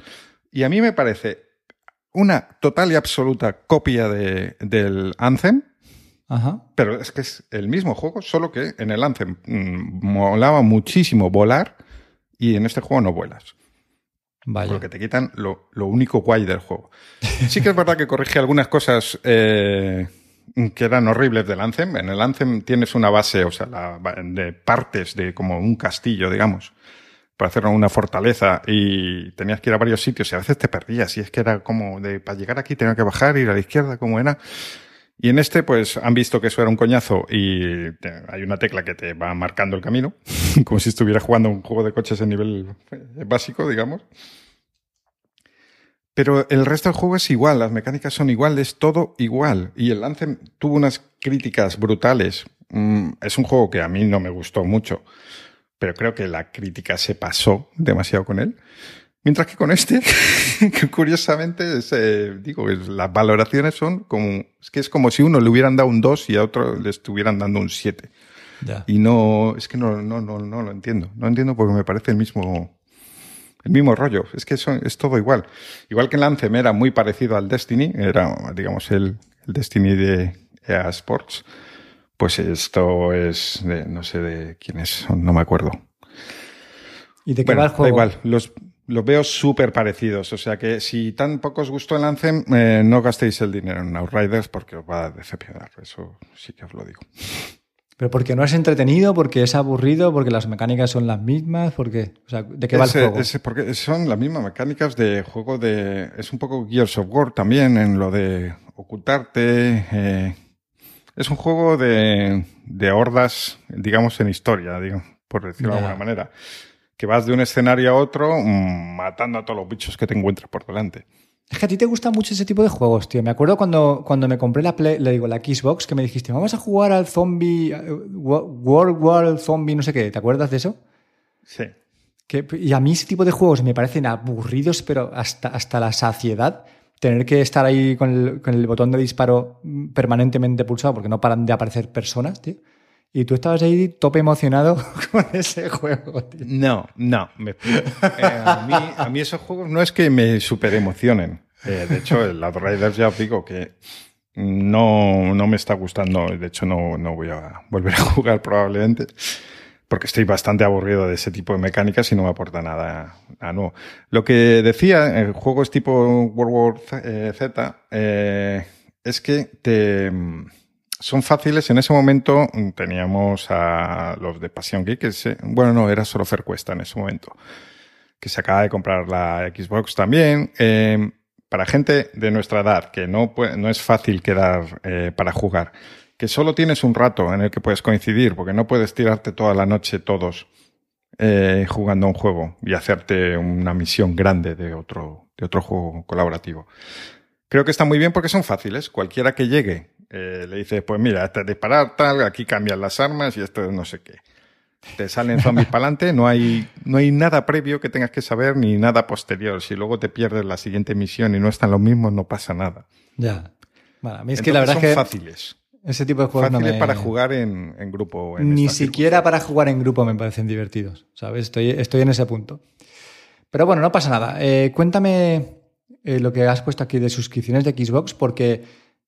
Y a mí me parece una total y absoluta copia de, del Anthem, Ajá. pero es que es el mismo juego, solo que en el Anthem mm, molaba muchísimo volar y en este juego no vuelas. Vaya. Porque te quitan lo, lo único guay del juego. Sí que es verdad que corrige algunas cosas eh, que eran horribles del Anthem. En el Anthem tienes una base, o sea, la- de partes de como un castillo, digamos, para hacer una fortaleza y tenías que ir a varios sitios y a veces te perdías. Y es que era como de, para llegar aquí tenía que bajar, ir a la izquierda, como era. Y en este, pues han visto que eso era un coñazo y hay una tecla que te va marcando el camino, como si estuviera jugando un juego de coches en nivel eh, básico, digamos. Pero el resto del juego es igual, las mecánicas son iguales, todo igual. Y el Anthem tuvo unas críticas brutales. Mm, es un juego que a mí no me gustó mucho, pero creo que la crítica se pasó demasiado con él. Mientras que con este, que curiosamente, eh, digo, las valoraciones son como, es que es como si uno le hubieran dado un 2 y a otro le estuvieran dando un 7. Y no, es que no, no, no, no lo entiendo. No entiendo porque me parece el mismo, el mismo rollo. Es que eso, es todo igual. Igual que el Anthem era muy parecido al Destiny, era, digamos, el, el Destiny de EA Sports. Pues esto es de, no sé de quiénes son, no me acuerdo. ¿Y de qué va el juego? Da igual, los, los veo súper parecidos. O sea que si tan poco os gustó el Anthem, eh, no gastéis el dinero en Outriders porque os va a decepcionar. Eso sí que os lo digo. ¿Pero porque no es entretenido? ¿Porque es aburrido? ¿Porque las mecánicas son las mismas? porque O sea, ¿de qué va el juego? porque son las mismas mecánicas de juego de... Es un poco Gears of War también en lo de ocultarte. Eh, es un juego de, de hordas, digamos, en historia, digo, por decirlo de alguna manera que vas de un escenario a otro mm, matando a todos los bichos que te encuentras por delante. Es que a ti te gusta mucho ese tipo de juegos, tío. Me acuerdo cuando, cuando me compré la Play, le digo, la Xbox, que me dijiste, vamos a jugar al zombie, eh, World War Zombie, no sé qué. ¿Te acuerdas de eso? Sí. Que, y a mí ese tipo de juegos me parecen aburridos, pero hasta, hasta la saciedad. Tener que estar ahí con el, con el botón de disparo permanentemente pulsado porque no paran de aparecer personas, tío. Y tú estabas ahí tope emocionado con ese juego, tío. No, no. Me, eh, a, mí, esos juegos no es que me super emocionen. Eh, de hecho, el Outriders ya os digo que no, no me está gustando. De hecho, no, no voy a volver a jugar probablemente. Porque estoy bastante aburrido de ese tipo de mecánicas y no me aporta nada, a nuevo. Lo que decía, el juego es tipo World War eh, Z, es que te son fáciles. En ese momento mm, teníamos a los de Pasión Geek, que bueno, no, era solo Fercuesta en ese momento, que se acaba de comprar la Xbox también. Eh, para gente de nuestra edad, que no, no es fácil quedar eh, para jugar, que solo tienes un rato en el que puedes coincidir, porque no puedes tirarte toda la noche todos eh, jugando un juego y hacerte una misión grande de otro, de otro juego colaborativo. Creo que está muy bien porque son fáciles. Cualquiera que llegue eh, le dice, pues mira, este es disparar tal, aquí cambian las armas y esto es no sé qué. Te salen zombies para adelante, no hay, no hay nada previo que tengas que saber ni nada posterior. Si luego te pierdes la siguiente misión y no están los mismos, no pasa nada. Ya. Bueno, a mí es que la verdad son que fáciles. Ese tipo de juegos Fáciles para jugar en, en grupo. Ni siquiera para jugar en grupo me parecen divertidos, ¿sabes? Estoy, estoy en ese punto. Pero bueno, no pasa nada. Eh, cuéntame eh, lo que has puesto aquí de suscripciones de Xbox, porque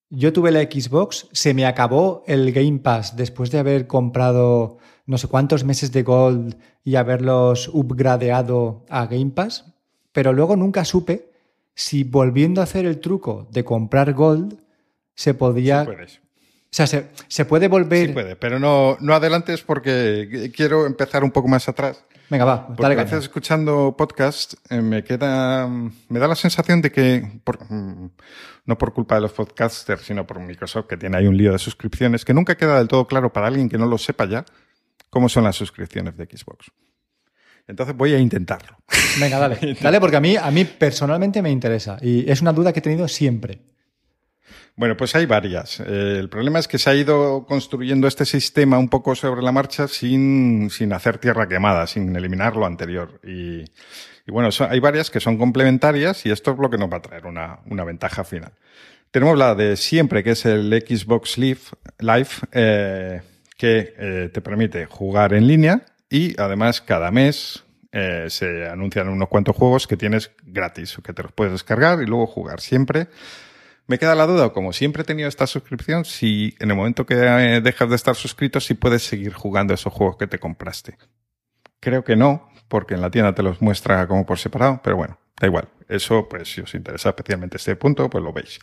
yo tuve la Xbox, se me acabó el Game Pass después de haber comprado no sé cuántos meses de Gold y haberlos upgradeado a Game Pass, pero luego nunca supe si volviendo a hacer el truco de comprar Gold se podía... puedes. O sea, se, puede volver... Sí puede, pero no, no adelantes porque quiero empezar un poco más atrás. Venga, va, dale Porque escuchando podcast eh, me queda, me da la sensación de que, mm, no por culpa de los podcasters, sino por Microsoft, que tiene ahí un lío de suscripciones, que nunca queda del todo claro para alguien que no lo sepa ya, cómo son las suscripciones de Xbox. Entonces voy a intentarlo. Venga, dale. dale, porque a mí, a mí personalmente me interesa y es una duda que he tenido siempre. Bueno, pues hay varias. Eh, el problema es que se ha ido construyendo este sistema un poco sobre la marcha sin, sin hacer tierra quemada, sin eliminar lo anterior. Y, bueno, hay varias que son complementarias y esto es lo que nos va a traer una, una ventaja final. Tenemos la de siempre, que es el Xbox Live, Live eh, que eh, te permite jugar en línea y además cada mes se anuncian unos cuantos juegos que tienes gratis, que te los puedes descargar y luego jugar siempre me queda la duda, como siempre he tenido esta suscripción, si en el momento que eh, dejas de estar suscrito, si puedes seguir jugando esos juegos que te compraste. Creo que no, porque en la tienda te los muestra como por separado, pero bueno, da igual. Eso, pues si os interesa especialmente este punto, pues lo veis.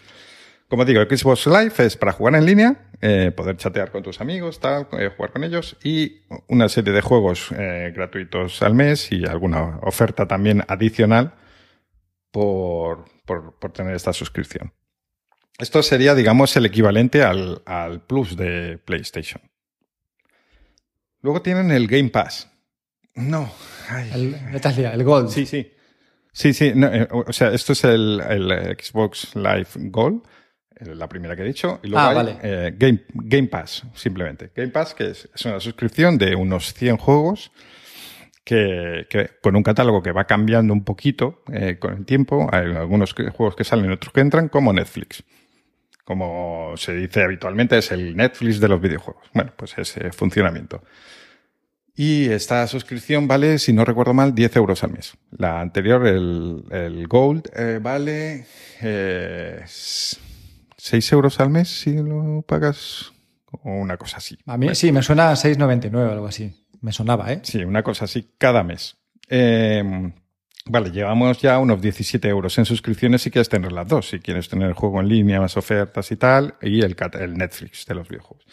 Como digo, Xbox Live es para jugar en línea, eh, poder chatear con tus amigos, tal, eh, jugar con ellos y una serie de juegos gratuitos al mes y alguna oferta también adicional por, por tener esta suscripción. Esto sería, digamos, el equivalente al, al Plus de PlayStation. Luego tienen el Game Pass. No. Ay. El, el Gold. Sí, sí. Sí, sí. no, eh, o sea, esto es el, el Xbox Live Gold, eh, la primera que he dicho. Y luego Ah, hay, vale. eh, Game, Game Pass, simplemente. Game Pass, que es, es una suscripción de unos 100 juegos que, que con un catálogo que va cambiando un poquito eh, con el tiempo. Hay algunos que- juegos que salen y otros que entran, como Netflix. Como se dice habitualmente, es el Netflix de los videojuegos. Bueno, pues ese funcionamiento. Y esta suscripción vale, si no recuerdo mal, 10 euros al mes. La anterior, el, el Gold, eh, vale eh, 6 euros al mes si lo pagas o una cosa así. A mí sí, me suena a 6,99 o algo así. Me sonaba, ¿eh? Sí, una cosa así cada mes. Eh, vale, llevamos ya unos 17 euros en suscripciones si quieres tener las dos. Si quieres tener el juego en línea, más ofertas y tal, y el, Netflix de los videojuegos.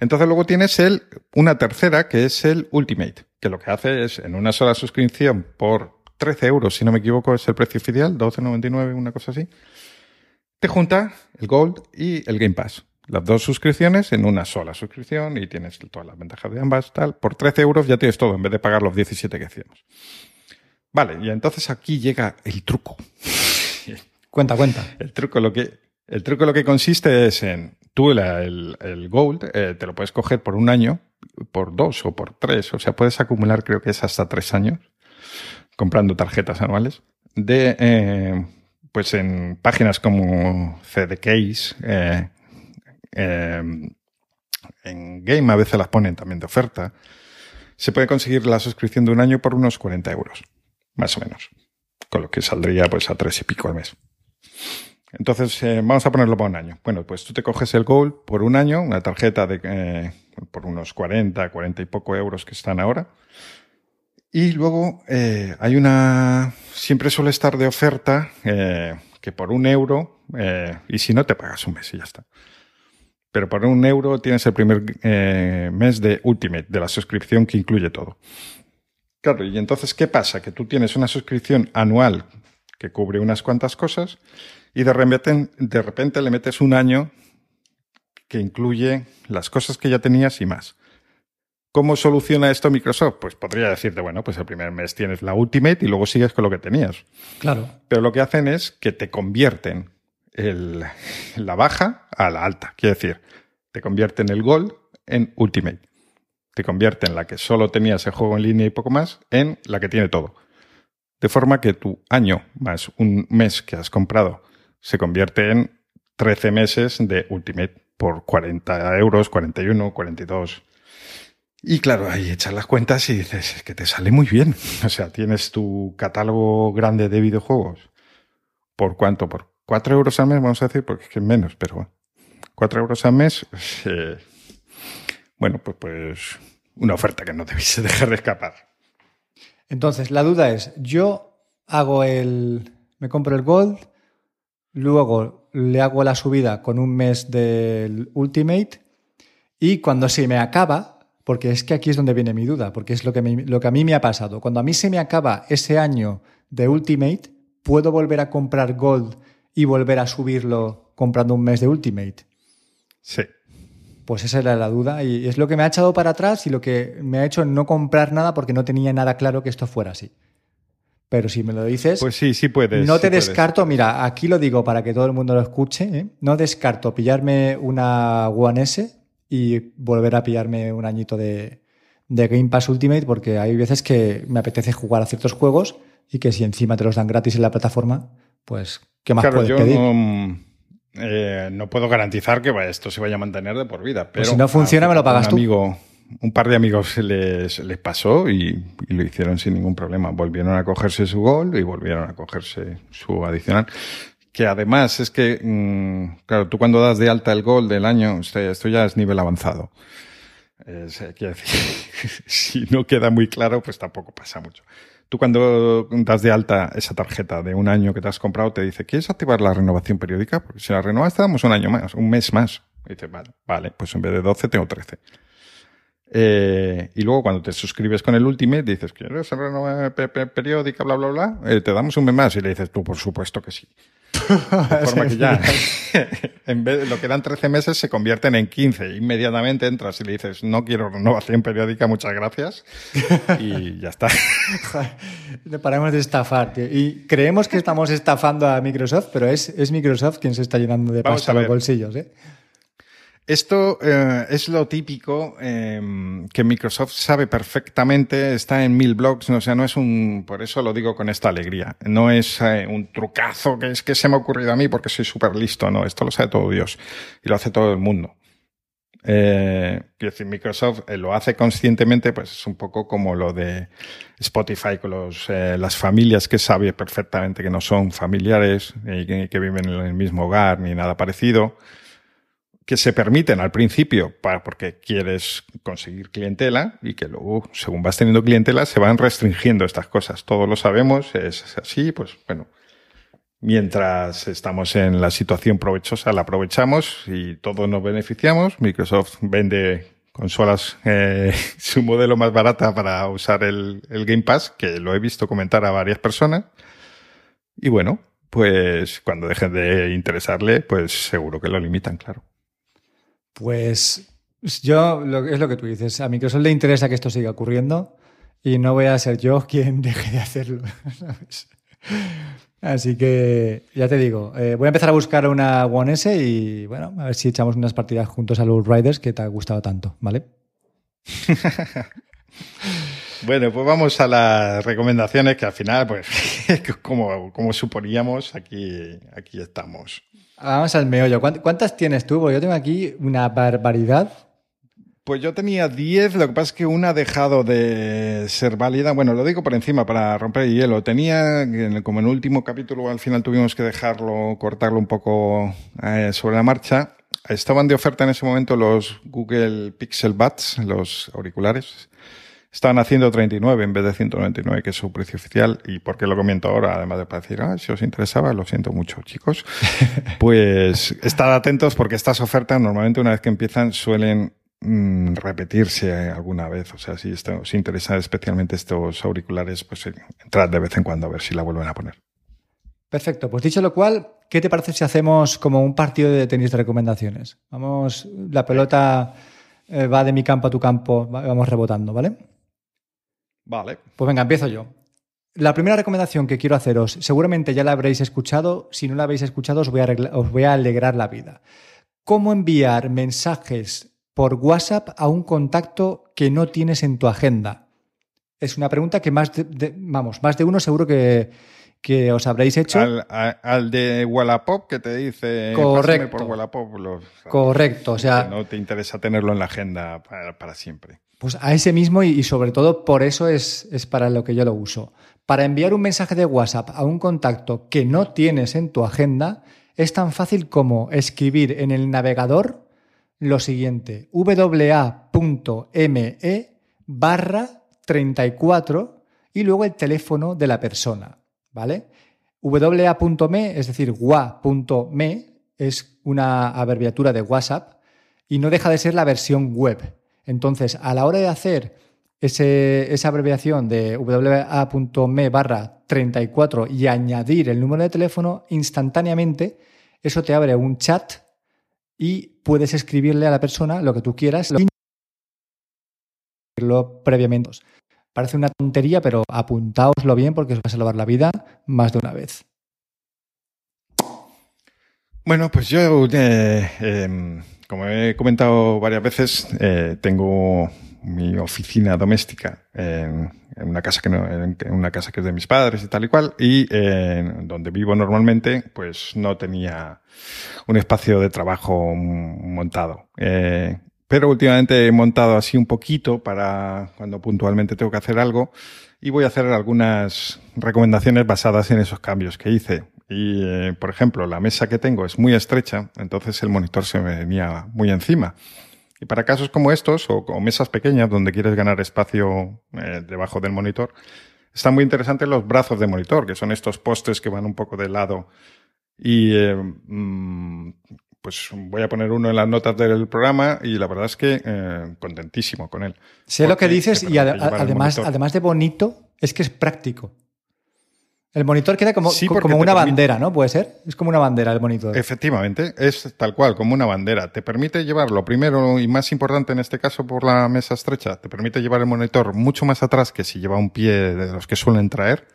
Entonces luego tienes el, una tercera que es el Ultimate, que lo que hace es en una sola suscripción por 13 euros, si no me equivoco, es el precio oficial, 12,99, una cosa así. Te junta el Gold y el Game Pass. Las dos suscripciones en una sola suscripción y tienes todas las ventajas de ambas, tal. Por 13 euros ya tienes todo en vez de pagar los 17 que hacíamos. Vale, y entonces aquí llega el truco. Cuenta, cuenta. El truco lo que, el truco lo que consiste es en tú la- el, el Gold eh, te lo puedes coger por un año, por dos o por tres, o sea, puedes acumular creo que es hasta tres años comprando tarjetas anuales de eh, pues en páginas como CD Case, eh, eh, en Game a veces las ponen también de oferta. Se puede conseguir la suscripción de un año por unos 40 euros, más o menos, con lo que saldría pues a tres y pico al mes. Entonces, eh, vamos a ponerlo para un año. Bueno, pues tú te coges el Gold por un año, una tarjeta de eh, por unos 40, 40 y poco euros que están ahora. Y luego eh, hay una, siempre suele estar de oferta eh, que por un euro, eh, y si no te pagas un mes y ya está. Pero por un euro tienes el primer mes de Ultimate, de la suscripción que incluye todo. Claro, y entonces, ¿qué pasa? Que tú tienes una suscripción anual que cubre unas cuantas cosas y de repente, de repente le metes un año que incluye las cosas que ya tenías y más. ¿Cómo soluciona esto Microsoft? Pues podría decirte, bueno, pues el primer mes tienes la Ultimate y luego sigues con lo que tenías. Claro. Pero lo que hacen es que te convierten el- la baja a la alta. Quiere decir, te convierten el Gold en Ultimate. Te convierten la que solo tenías el juego en línea y poco más en la que tiene todo. De forma que tu año más un mes que has comprado se convierte en 13 meses de Ultimate por 40 euros, 41, 42. Y claro, ahí echas las cuentas y dices, es que te sale muy bien. O sea, tienes tu catálogo grande de videojuegos. ¿Por cuánto? Por 4 euros al mes, vamos a decir, porque es que menos, pero bueno. 4 euros al mes, eh, bueno, pues, pues una oferta que no debéis dejar de escapar. Entonces, la duda es, yo hago el... Me compro el Gold, luego le hago la subida con un mes del Ultimate y cuando se me acaba, porque es que aquí es donde viene mi duda, porque es lo que, me- lo que a mí me ha pasado, cuando a mí se me acaba ese año de Ultimate, ¿puedo volver a comprar Gold y volver a subirlo comprando un mes de Ultimate? Sí. Pues esa era la duda y es lo que me ha echado para atrás y lo que me ha hecho no comprar nada porque no tenía nada claro que esto fuera así. Pero si me lo dices, Pues sí, sí puedes. no sí te puedes. descarto, mira, aquí lo digo para que todo el mundo lo escuche, ¿eh? no descarto pillarme una One S y volver a pillarme un añito de, de Game Pass Ultimate porque hay veces que me apetece jugar a ciertos juegos y que si encima te los dan gratis en la plataforma, pues ¿qué más Claro, puedes yo pedir? no, eh, no puedo garantizar que esto se vaya a mantener de por vida. Pero Pues si no funciona, a- me lo pagas un tú. Amigo, un par de amigos les, les pasó y, y lo hicieron sin ningún problema. Volvieron a cogerse su gol y volvieron a cogerse su adicional. Que además es que, mm, claro, tú cuando das de alta el gol del año, esto ya es nivel avanzado. Es, eh, quiero decir, si no queda muy claro, pues tampoco pasa mucho. Tú cuando das de alta esa tarjeta de un año que te has comprado, te dice, ¿quieres activar la renovación periódica? Porque si la renovas te damos un año más, un mes más. Y dices, vale, vale, pues en vez de 12 tengo 13. Eh, y luego cuando te suscribes con el Ultimate, dices, ¿quieres pe- periódica, bla, bla, bla? Eh, te damos un mes más. Y le dices, tú, por supuesto que sí. De forma que ya, en vez de lo que eran 13 meses se convierten en 15. Inmediatamente entras y le dices, no quiero renovación periódica, muchas gracias. Y ya está. Le paramos de estafar, tío. Y creemos que estamos estafando a Microsoft, pero es, es Microsoft quien se está llenando de pasta los bolsillos, ¿eh? Esto eh, es lo típico em, que Microsoft sabe perfectamente, está en mil blogs, o sea, no es un, por eso lo digo con esta alegría, no es eh, un trucazo que es que se me ha ocurrido a mí porque soy súper listo, no, esto lo sabe todo Dios y lo hace todo el mundo. Eh, quiero decir, Microsoft eh, lo hace conscientemente, pues es un poco como lo de Spotify con los, las familias que sabe perfectamente que no son familiares y que, que viven en el mismo hogar ni nada parecido que se permiten al principio para, porque quieres conseguir clientela y que luego, según vas teniendo clientela, se van restringiendo estas cosas. Todos lo sabemos, es así, pues bueno, mientras estamos en la situación provechosa, la aprovechamos y todos nos beneficiamos. Microsoft vende consolas, eh, su modelo más barata para usar el, el Game Pass, que lo he visto comentar a varias personas. Y bueno, pues cuando dejen de interesarle, pues seguro que lo limitan, claro. Pues yo, es lo que tú dices, a Microsoft le interesa que esto siga ocurriendo y no voy a ser yo quien deje de hacerlo. Así que ya te digo, eh, voy a empezar a buscar una One S y bueno, a ver si echamos unas partidas juntos a los Riders que te ha gustado tanto, ¿vale? bueno, pues vamos a las recomendaciones que al final, pues, como, como suponíamos, aquí, aquí estamos. Vamos al meollo. ¿Cuántas tienes tú? Porque yo tengo aquí una barbaridad. Pues yo tenía 10, lo que pasa es que una ha dejado de ser válida. Bueno, lo digo por encima para romper el hielo. Tenía, como en el último capítulo al final tuvimos que dejarlo, cortarlo un poco eh, sobre la marcha. Estaban de oferta en ese momento los Google Pixel Buds, los auriculares. Estaban haciendo 39 en vez de 199, que es su precio oficial. ¿Y por qué lo comento ahora? Además de para decir, ah, si os interesaba, lo siento mucho, chicos. pues estad atentos porque estas ofertas normalmente una vez que empiezan suelen mm, repetirse alguna vez. O sea, si os interesa especialmente estos auriculares, pues eh, entrad de vez en cuando a ver si la vuelven a poner. Perfecto. Pues dicho lo cual, ¿qué te parece si hacemos como un partido de tenis de recomendaciones? Vamos, la pelota eh, va de mi campo a tu campo, vamos rebotando, ¿vale? Vale. Pues venga, empiezo yo. La primera recomendación que quiero haceros, seguramente ya la habréis escuchado, si no la habéis escuchado os voy a, os voy a alegrar la vida. ¿Cómo enviar mensajes por WhatsApp a un contacto que no tienes en tu agenda? Es una pregunta que más de, vamos, más de uno seguro que, que os habréis hecho. Al, de Wallapop que te dice correcto por Wallapop. correcto, o sea, no te interesa tenerlo en la agenda para siempre. Pues a ese mismo y, sobre todo por eso es, para lo que yo lo uso. Para enviar un mensaje de WhatsApp a un contacto que no tienes en tu agenda es tan fácil como escribir en el navegador lo siguiente, wa.me barra 34 y luego el teléfono de la persona, ¿vale? wa.me, es decir, wa.me, es una abreviatura de WhatsApp y no deja de ser la versión web. Entonces, a la hora de hacer esa abreviación de wa.me barra 34 y añadir el número de teléfono, instantáneamente eso te abre un chat y puedes escribirle a la persona lo que tú quieras lo previamente. Parece una tontería, pero apuntaoslo bien porque os va a salvar la vida más de una vez. Bueno, pues yo eh, em, como he comentado varias veces, eh, tengo mi oficina doméstica en, una casa que en una casa que es de mis padres y tal y cual, y donde vivo normalmente, pues no tenía un espacio de trabajo montado. Eh, pero últimamente he montado así un poquito para cuando puntualmente tengo que hacer algo y voy a hacer algunas recomendaciones basadas en esos cambios que hice. Y, eh, por ejemplo, la mesa que tengo es muy estrecha, entonces el monitor se me venía muy encima. Y para casos como estos, o, como mesas pequeñas donde quieres ganar espacio eh, debajo del monitor, están muy interesantes los brazos de monitor, que son estos postes que van un poco de lado. Y eh, mm, pues voy a poner uno en las notas del programa y la verdad es que contentísimo con él. Sé lo que dices y además, además de bonito, es que es práctico. El monitor queda como, como una bandera, ¿no? ¿Puede ser? Es como una bandera el monitor. Efectivamente, es tal cual, como una bandera. Te permite llevar, lo primero y más importante en este caso por la mesa estrecha, te permite llevar el monitor mucho más atrás que si lleva un pie de los que suelen traer,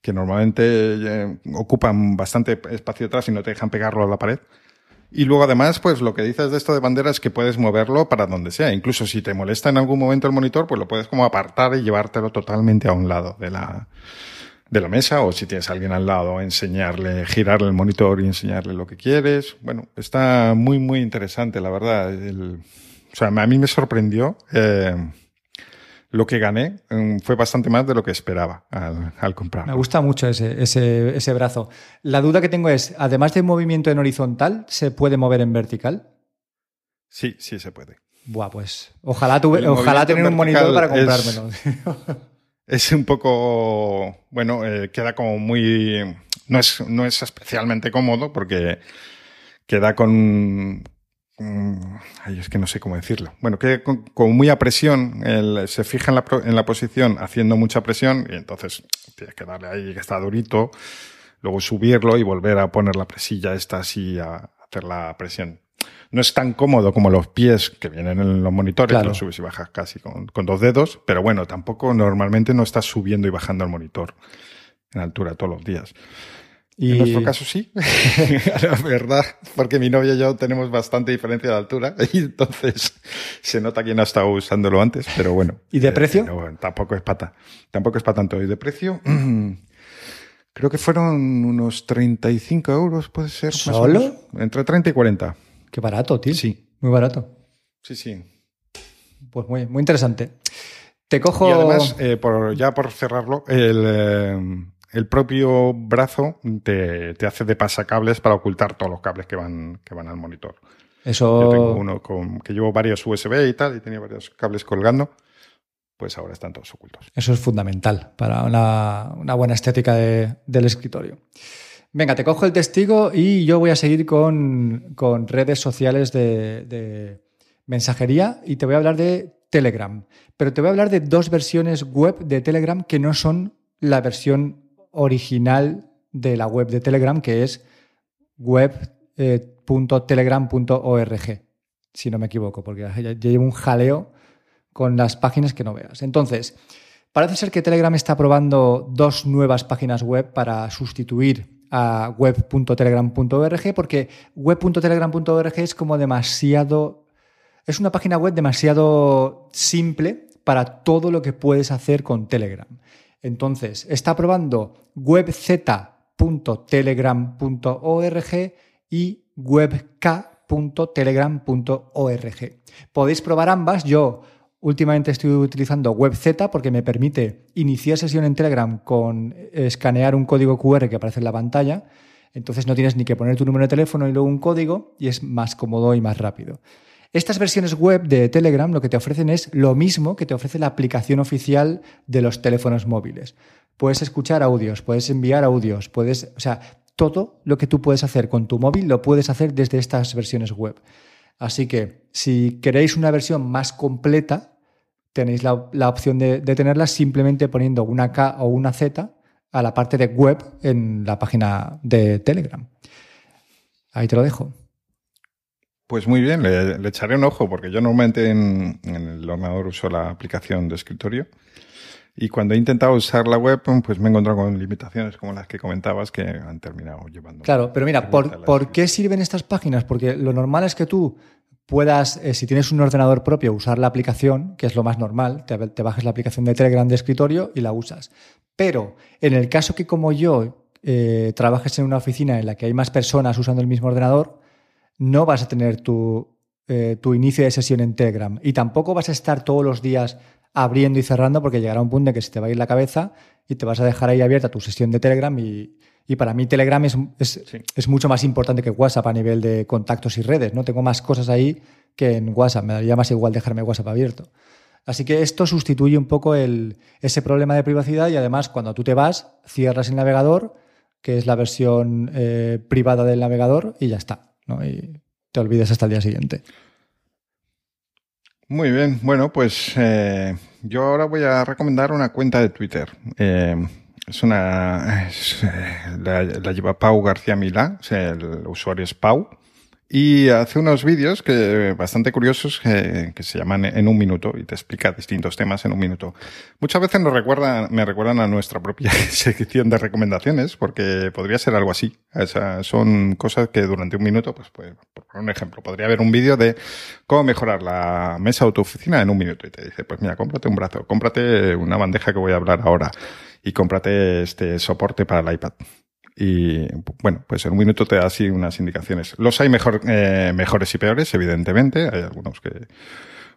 que normalmente eh, ocupan bastante espacio atrás y no te dejan pegarlo a la pared. Y luego además, pues lo que dices de esto de bandera es que puedes moverlo para donde sea. Incluso si te molesta en algún momento el monitor, pues lo puedes como apartar y llevártelo totalmente a un lado de la, de la mesa o si tienes a alguien al lado, enseñarle, girarle el monitor y enseñarle lo que quieres. Bueno, está muy, muy interesante, la verdad. o sea, a mí me sorprendió. Eh, lo que gané mm, fue bastante más de lo que esperaba al, al comprar. Me gusta mucho ese, ese, ese, brazo. La duda que tengo es, además de movimiento en horizontal, ¿se puede mover en vertical? Sí, sí se puede. Buah, pues ojalá, tuve, ojalá tener un monitor para comprármelo. es un poco, bueno, eh, queda como muy, no es, no es especialmente cómodo porque queda con, ay, es que no sé cómo decirlo. Bueno, que con, muy a presión, se fija en la, en la, posición haciendo mucha presión y entonces tienes que darle ahí que está durito, luego subirlo y volver a poner la presilla esta así a hacer la presión no es tan cómodo como los pies que vienen en los monitores, los subes y bajas casi con, dos dedos, pero bueno, tampoco normalmente no estás subiendo y bajando el monitor en altura todos los días. Y... En nuestro caso sí, la verdad, porque mi novia y yo tenemos bastante diferencia de altura y entonces se nota quién ha estado usándolo antes, pero bueno. ¿Y de eh, precio? tampoco es pata, tampoco es para tanto. ¿Y de precio? Creo que fueron unos 35 euros, puede ser. ¿Solo? Entre 30 y 40. Qué barato, tío. Sí. Muy barato. Sí, sí. Pues muy, muy interesante. Te cojo. Y además, eh, por, ya por cerrarlo, el, eh, el propio brazo te, te, hace de pasacables para ocultar todos los cables que van, que van al monitor. Eso. Yo tengo uno con, que llevo varios USB y tal, y tenía varios cables colgando. Pues ahora están todos ocultos. Eso es fundamental para una, una buena estética de, del escritorio. Venga, te cojo el testigo y yo voy a seguir con, redes sociales de, mensajería y te voy a hablar de Telegram. Pero te voy a hablar de dos versiones web de Telegram que no son la versión original de la web de Telegram, que es web.telegram.org, si no me equivoco, porque ya llevo un jaleo con las páginas que no veas. Entonces, parece ser que Telegram está probando dos nuevas páginas web para sustituir a web.telegram.org porque web.telegram.org es como demasiado... Es una página web demasiado simple para todo lo que puedes hacer con Telegram. Entonces, está probando webz.telegram.org y webk.telegram.org. Podéis probar ambas. Yo Últimamente estoy utilizando WebZ porque me permite iniciar sesión en Telegram con escanear un código QR que aparece en la pantalla. Entonces no tienes ni que poner tu número de teléfono y luego un código y es más cómodo y más rápido. Estas versiones web de Telegram lo que te ofrecen es lo mismo que te ofrece la aplicación oficial de los teléfonos móviles. Puedes escuchar audios, puedes enviar audios, puedes, o sea, todo lo que tú puedes hacer con tu móvil lo puedes hacer desde estas versiones web. Así que si queréis una versión más completa, tenéis la, opción de, tenerla simplemente poniendo una K o una Z a la parte de web en la página de Telegram. Ahí te lo dejo. Pues muy bien, le, echaré un ojo porque yo normalmente en, el ordenador uso la aplicación de escritorio y cuando he intentado usar la web, pues me he encontrado con limitaciones como las que comentabas que han terminado llevando. Claro, pero mira, ¿por, ¿por qué sirven estas páginas? Porque lo normal es que tú puedas, eh, si tienes un ordenador propio, usar la aplicación, que es lo más normal, te, bajes la aplicación de Telegram de escritorio y la usas. Pero en el caso que como yo eh, trabajes en una oficina en la que hay más personas usando el mismo ordenador, no vas a tener tu, eh, tu inicio de sesión en Telegram y tampoco vas a estar todos los días abriendo y cerrando porque llegará un punto en que se te va a ir la cabeza y te vas a dejar ahí abierta tu sesión de Telegram y, y para mí Telegram es, es, mucho más importante que WhatsApp a nivel de contactos y redes. ¿no? Tengo más cosas ahí que en WhatsApp. Me daría más igual dejarme WhatsApp abierto. Así que esto sustituye un poco el, ese problema de privacidad y además cuando tú te vas, cierras el navegador, que es la versión eh, privada del navegador, y ya está. ¿no? Y te olvides hasta el día siguiente. Muy bien, bueno, pues eh, yo ahora voy a recomendar una cuenta de Twitter. Eh, es una. la, lleva Pau García Milá, el usuario es Pau. Y hace unos vídeos que bastante curiosos que, se llaman En un minuto y te explica distintos temas en un minuto. Muchas veces nos recuerdan, me recuerdan a nuestra propia sección de recomendaciones porque podría ser algo así. O son cosas que durante un minuto, pues, pues por un ejemplo, podría haber un vídeo de cómo mejorar la mesa de tu oficina en un minuto y te dice, pues mira, cómprate un brazo, cómprate una bandeja que voy a hablar ahora y cómprate este soporte para el iPad. Y bueno, pues en un minuto te da así unas indicaciones. Los hay mejor, eh, mejores y peores, evidentemente. Hay algunos que,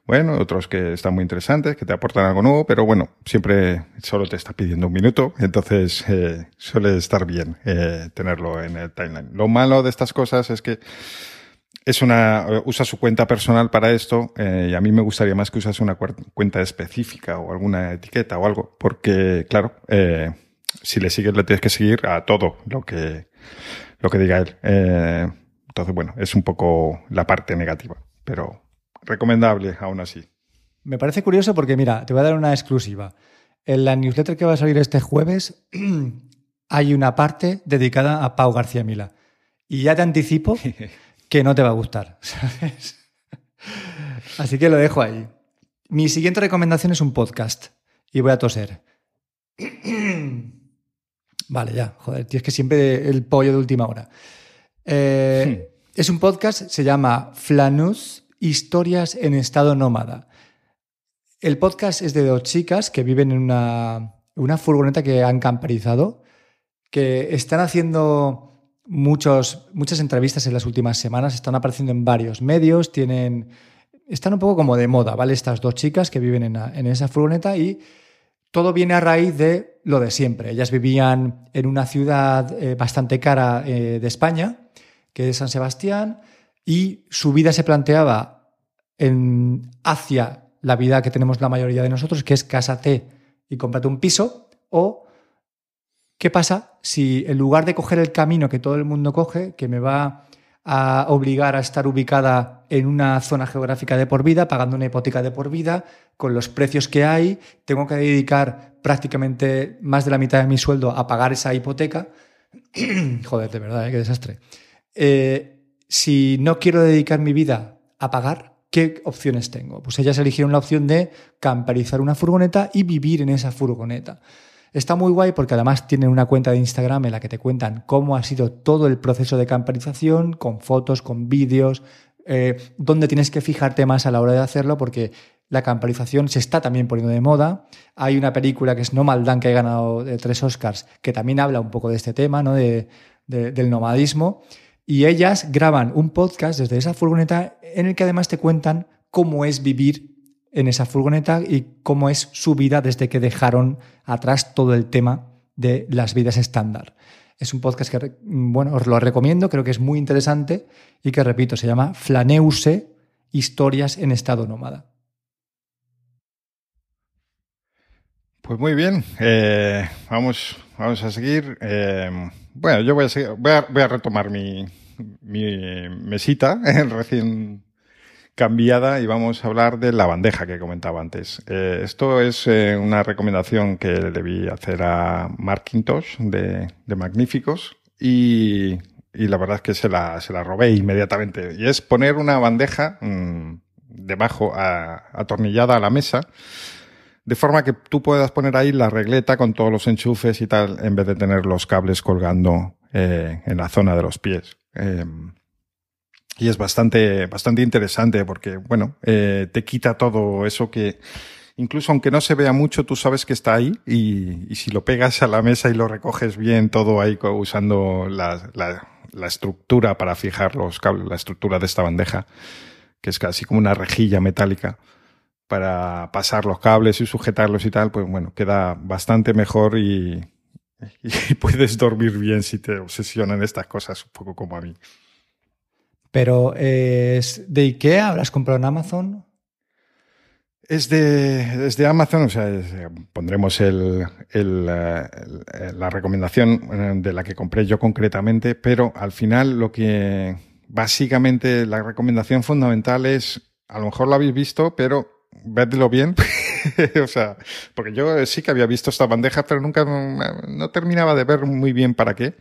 bueno, otros que están muy interesantes, que te aportan algo nuevo, pero bueno, siempre solo te está pidiendo un minuto, entonces eh, suele estar bien eh, tenerlo en el timeline. Lo malo de estas cosas es que es una usa su cuenta personal para esto eh, y a mí me gustaría más que usase una cuenta específica o alguna etiqueta o algo porque claro eh, si le sigues le tienes que seguir a todo lo que lo que diga él eh, entonces bueno es un poco la parte negativa pero recomendable aún así me parece curioso porque mira te voy a dar una exclusiva en la newsletter que va a salir este jueves hay una parte dedicada a Pau García Mila y ya te anticipo que no te va a gustar, ¿sabes? Así que lo dejo ahí. Mi siguiente recomendación es un podcast. Y voy a toser. Vale, ya. Joder, tío, es que siempre el pollo de última hora. Eh, hmm. Es un podcast, se llama Flanus, Historias en estado nómada. El podcast es de dos chicas que viven en una, una furgoneta que han camperizado, que están haciendo muchos, muchas entrevistas en las últimas semanas, están apareciendo en varios medios, tienen, están un poco como de moda, ¿vale? Estas dos chicas que viven en, esa furgoneta y todo viene a raíz de lo de siempre. Ellas vivían en una ciudad eh, bastante cara eh, de España, que es San Sebastián, y su vida se planteaba en, hacia la vida que tenemos la mayoría de nosotros, que es cásate y cómprate un piso, o ¿Qué pasa si en lugar de coger el camino que todo el mundo coge, que me va a obligar a estar ubicada en una zona geográfica de por vida, pagando una hipoteca de por vida, con los precios que hay, tengo que dedicar prácticamente más de la mitad de mi sueldo a pagar esa hipoteca. Joder, de verdad, ¿eh? qué desastre. Eh, si no quiero dedicar mi vida a pagar, ¿qué opciones tengo? Pues ellas eligieron la opción de camperizar una furgoneta y vivir en esa furgoneta. Está muy guay porque además tienen una cuenta de Instagram en la que te cuentan cómo ha sido todo el proceso de camperización, con fotos, con vídeos, eh, dónde tienes que fijarte más a la hora de hacerlo, porque la camperización se está también poniendo de moda. Hay una película que es No Maldan, que ha ganado eh, tres Oscars, que también habla un poco de este tema, ¿no? De, del nomadismo. Y ellas graban un podcast desde esa furgoneta en el que además te cuentan cómo es vivir en esa furgoneta y cómo es su vida desde que dejaron atrás todo el tema de las vidas estándar. Es un podcast que, bueno, os lo recomiendo, creo que es muy interesante y que, repito, se llama Flaneuse, Historias en estado nómada. Pues muy bien, eh, vamos, vamos a seguir. Eh, bueno, yo voy a, voy a, retomar mi, mi mesita, recién cambiada y vamos a hablar de la bandeja que comentaba antes. Eh, esto es eh, una recomendación que debí hacer a Markintosh de, de Magníficos y, y, la verdad es que se la, se la robé inmediatamente. Y es poner una bandeja mm, debajo, atornillada a la mesa, de forma que tú puedas poner ahí la regleta con todos los enchufes y tal, en vez de tener los cables colgando eh, en la zona de los pies. Y es bastante, bastante interesante porque, bueno, eh, te quita todo eso que, incluso aunque no se vea mucho, tú sabes que está ahí y, y si lo pegas a la mesa y lo recoges bien todo ahí usando la, la, la, estructura para fijar los cables, la estructura de esta bandeja, que es casi como una rejilla metálica para pasar los cables y sujetarlos y tal, pues bueno, queda bastante mejor y, y puedes dormir bien si te obsesionan estas cosas, un poco como a mí. Pero es de IKEA, ¿habrás comprado en Amazon? Es de, Amazon, o sea, pondremos el, la recomendación eh, de la que compré yo concretamente, pero al final lo que básicamente la recomendación fundamental es, a lo mejor lo habéis visto, pero vedlo bien, o sea, porque yo sí que había visto esta bandeja, pero nunca no terminaba de ver muy bien para qué.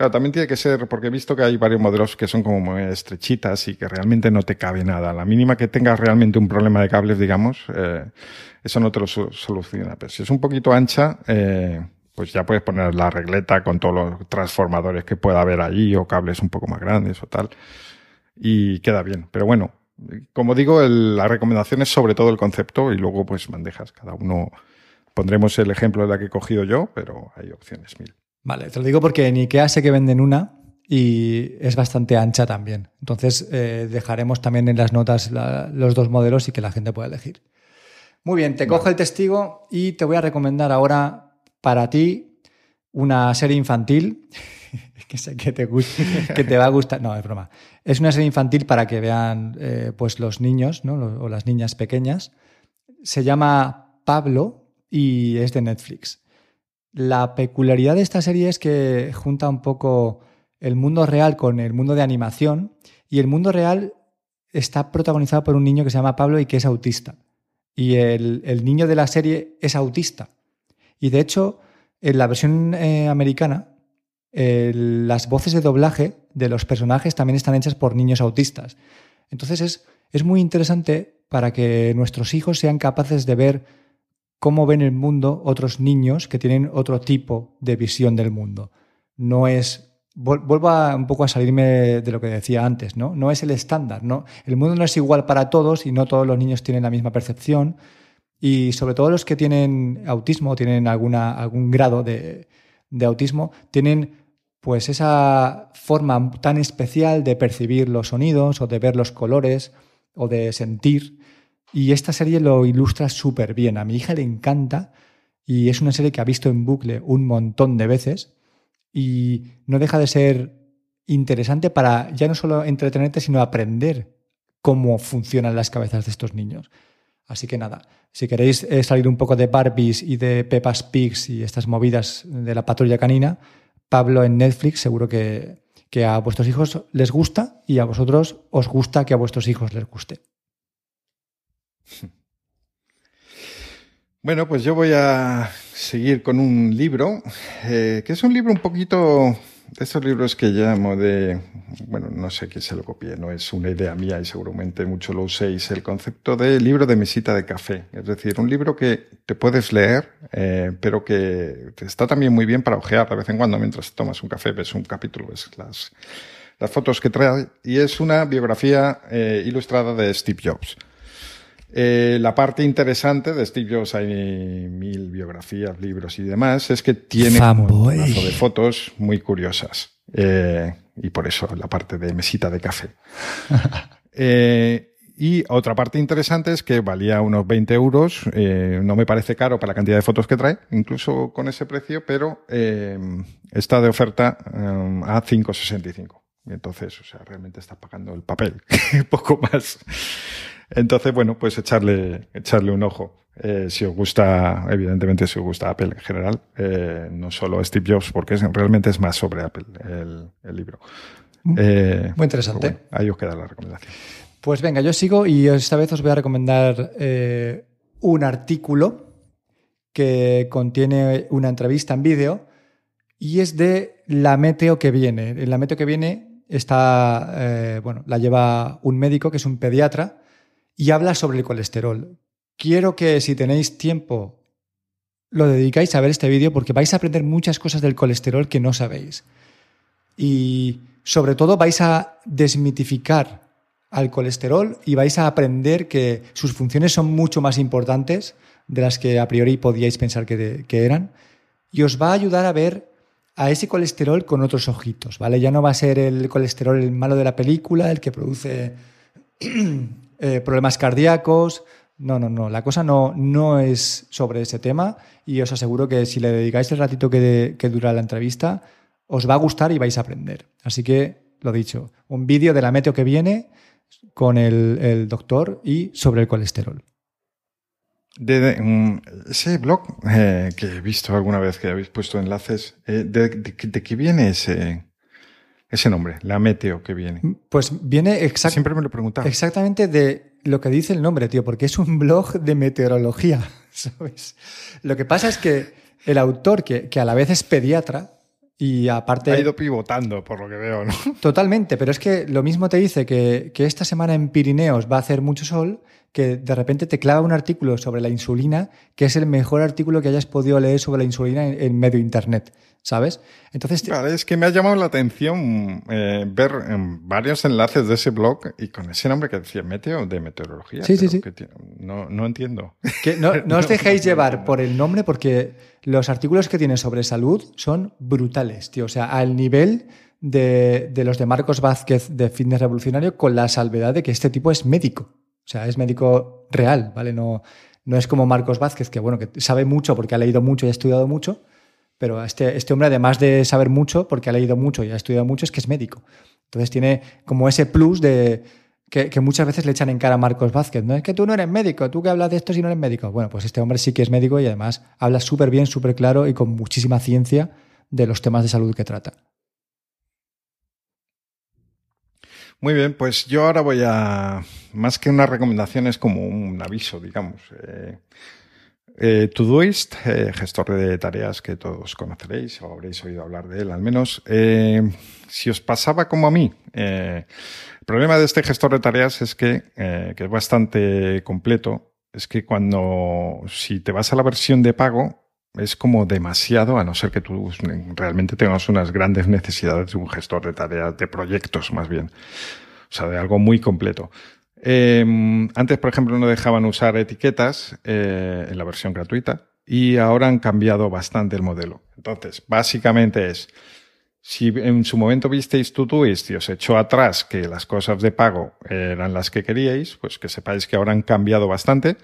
Claro, también tiene que ser, porque he visto que hay varios modelos que son como muy estrechitas y que realmente no te cabe nada. La mínima que tengas realmente un problema de cables, digamos, eh, eso no te lo soluciona. Pero si es un poquito ancha, eh, pues ya puedes poner la regleta con todos los transformadores que pueda haber allí o cables un poco más grandes o tal. Y queda bien. Pero bueno, como digo, la recomendación es sobre todo el concepto y luego pues bandejas. Cada uno pondremos el ejemplo de la que he cogido yo, pero hay opciones mil. Vale, te lo digo porque en IKEA sé que venden una y es bastante ancha también. Entonces eh, dejaremos también en las notas los dos modelos y que la gente pueda elegir. Muy bien, te cojo el testigo y te voy a recomendar ahora para ti una serie infantil que sé que te, que te va a gustar. No, es broma. Es una serie infantil para que vean eh, pues los niños ¿no? o las niñas pequeñas. Se llama Pablo y es de Netflix. La peculiaridad de esta serie es que junta un poco el mundo real con el mundo de animación y el mundo real está protagonizado por un niño que se llama Pablo y que es autista. Y el, niño de la serie es autista. Y de hecho, en la versión eh, americana, las voces de doblaje de los personajes también están hechas por niños autistas. Entonces es, es muy interesante para que nuestros hijos sean capaces de ver cómo ven el mundo otros niños que tienen otro tipo de visión del mundo. No es vuelvo un poco a salirme de lo que decía antes, ¿no? No es el estándar, ¿no? El mundo no es igual para todos y no todos los niños tienen la misma percepción. Y sobre todo los que tienen autismo, tienen algún grado de, de autismo, tienen pues esa forma tan especial de percibir los sonidos o de ver los colores o de sentir y esta serie lo ilustra súper bien. A mi hija le encanta y es una serie que ha visto en bucle un montón de veces y no deja de ser interesante para ya no solo entretenerte, sino aprender cómo funcionan las cabezas de estos niños. Así que nada, si queréis eh, salir un poco de Barbies y de Peppa's Pigs y estas movidas de la patrulla canina, Pablo en Netflix seguro que, que a vuestros hijos les gusta y a vosotros os gusta que a vuestros hijos les guste. Bueno, pues yo voy a seguir con un libro, eh, que es un libro un poquito de estos libros que llamo de, bueno, no sé quién se lo copié, no es una idea mía y seguramente mucho lo uséis, el concepto de libro de mesita de café. Es decir, un libro que te puedes leer, eh, pero que está también muy bien para ojear de vez en cuando mientras tomas un café, ves un capítulo, ves las, las fotos que trae, y es una biografía eh, ilustrada de Steve Jobs. Eh, la parte interesante de Steve Jobs, hay mil biografías, libros y demás, es que tiene un mazo de fotos muy curiosas. Eh, y por eso la parte de mesita de café. Eh, y otra parte interesante es que valía unos 20 euros. no me parece caro para la cantidad de fotos que trae, incluso con ese precio, pero está de oferta a 5,65. Entonces, o sea, realmente está pagando el papel, poco más. Entonces, bueno, pues echarle, echarle un ojo. Eh, si os gusta, evidentemente, si os gusta Apple en general, eh, no solo Steve Jobs, porque realmente es más sobre Apple el, libro. Mm. Eh, Muy interesante. ahí os queda la recomendación. Pues venga, yo sigo y esta vez os voy a recomendar un artículo que contiene una entrevista en vídeo y es de la meteo que viene. En la meteo que viene está, bueno, la lleva un médico que es un pediatra y habla sobre el colesterol. Quiero que si tenéis tiempo lo dedicáis a ver este vídeo porque vais a aprender muchas cosas del colesterol que no sabéis. Y sobre todo vais a desmitificar al colesterol y vais a aprender que sus funciones son mucho más importantes de las que a priori podíais pensar que, que eran. Y os va a ayudar a ver a ese colesterol con otros ojitos, ¿vale? Ya no va a ser el colesterol el malo de la película, el que produce Eh, problemas cardíacos. No, no, no. La cosa no, no es sobre ese tema y os aseguro que si le dedicáis el ratito que, dura la entrevista, os va a gustar y vais a aprender. Así que, lo dicho, un vídeo de la meteo que viene con el, doctor y sobre el colesterol. De, ese blog eh, que he visto alguna vez que habéis puesto enlaces, eh, de, de, qué viene ese, ese nombre, la meteo que viene. Pues viene exactamente. Siempre me lo preguntaba. Exactamente de lo que dice el nombre, tío, porque es un blog de meteorología, ¿sabes? Lo que pasa es que el autor, que, que a la vez es pediatra, y aparte... Ha ido pivotando, por lo que veo, ¿no? Totalmente, pero es que lo mismo te dice que, que, esta semana en Pirineos va a hacer mucho sol, que de repente te clava un artículo sobre la insulina, que es el mejor artículo que hayas podido leer sobre la insulina en, en medio Internet. ¿sabes? Entonces, vale, es que me ha llamado la atención eh, ver varios enlaces de ese blog y con ese nombre que decía Meteo de meteorología. Sí, sí, sí. no, no, entiendo. Que no, no, os dejéis llevar por el nombre porque los artículos que tiene sobre salud son brutales, tío. O sea, al nivel de, de los de Marcos Vázquez de Fitness Revolucionario con la salvedad de que este tipo es médico. O sea, es médico real, ¿vale? No, no es como Marcos Vázquez, que bueno, que sabe mucho porque ha leído mucho y ha estudiado mucho, pero este, este hombre, además de saber mucho, porque ha leído mucho y ha estudiado mucho, es que es médico. Entonces tiene como ese plus de que, muchas veces le echan en cara a Marcos Vázquez. No es que tú no eres médico, tú que hablas de esto si no eres médico. Bueno, pues este hombre sí que es médico y además habla súper bien, súper claro y con muchísima ciencia de los temas de salud que trata. Muy bien, pues yo ahora voy a, más que una recomendación, es como un aviso, digamos. Eh, eh, Todoist, eh, gestor de tareas que todos conoceréis o habréis oído hablar de él al menos. Eh, si os pasaba como a mí, el problema de este gestor de tareas es que, que es bastante completo. Es que cuando, si te vas a la versión de pago, es como demasiado, a no ser que tú realmente tengas unas grandes necesidades de un gestor de tareas, de proyectos más bien. O sea, de algo muy completo. Eh, antes, por ejemplo, no dejaban usar etiquetas eh, en la versión gratuita y ahora han cambiado bastante el modelo. Entonces, básicamente es, si en su momento visteis Todoist y os echó atrás que las cosas de pago eran las que queríais, pues que sepáis que ahora han cambiado bastante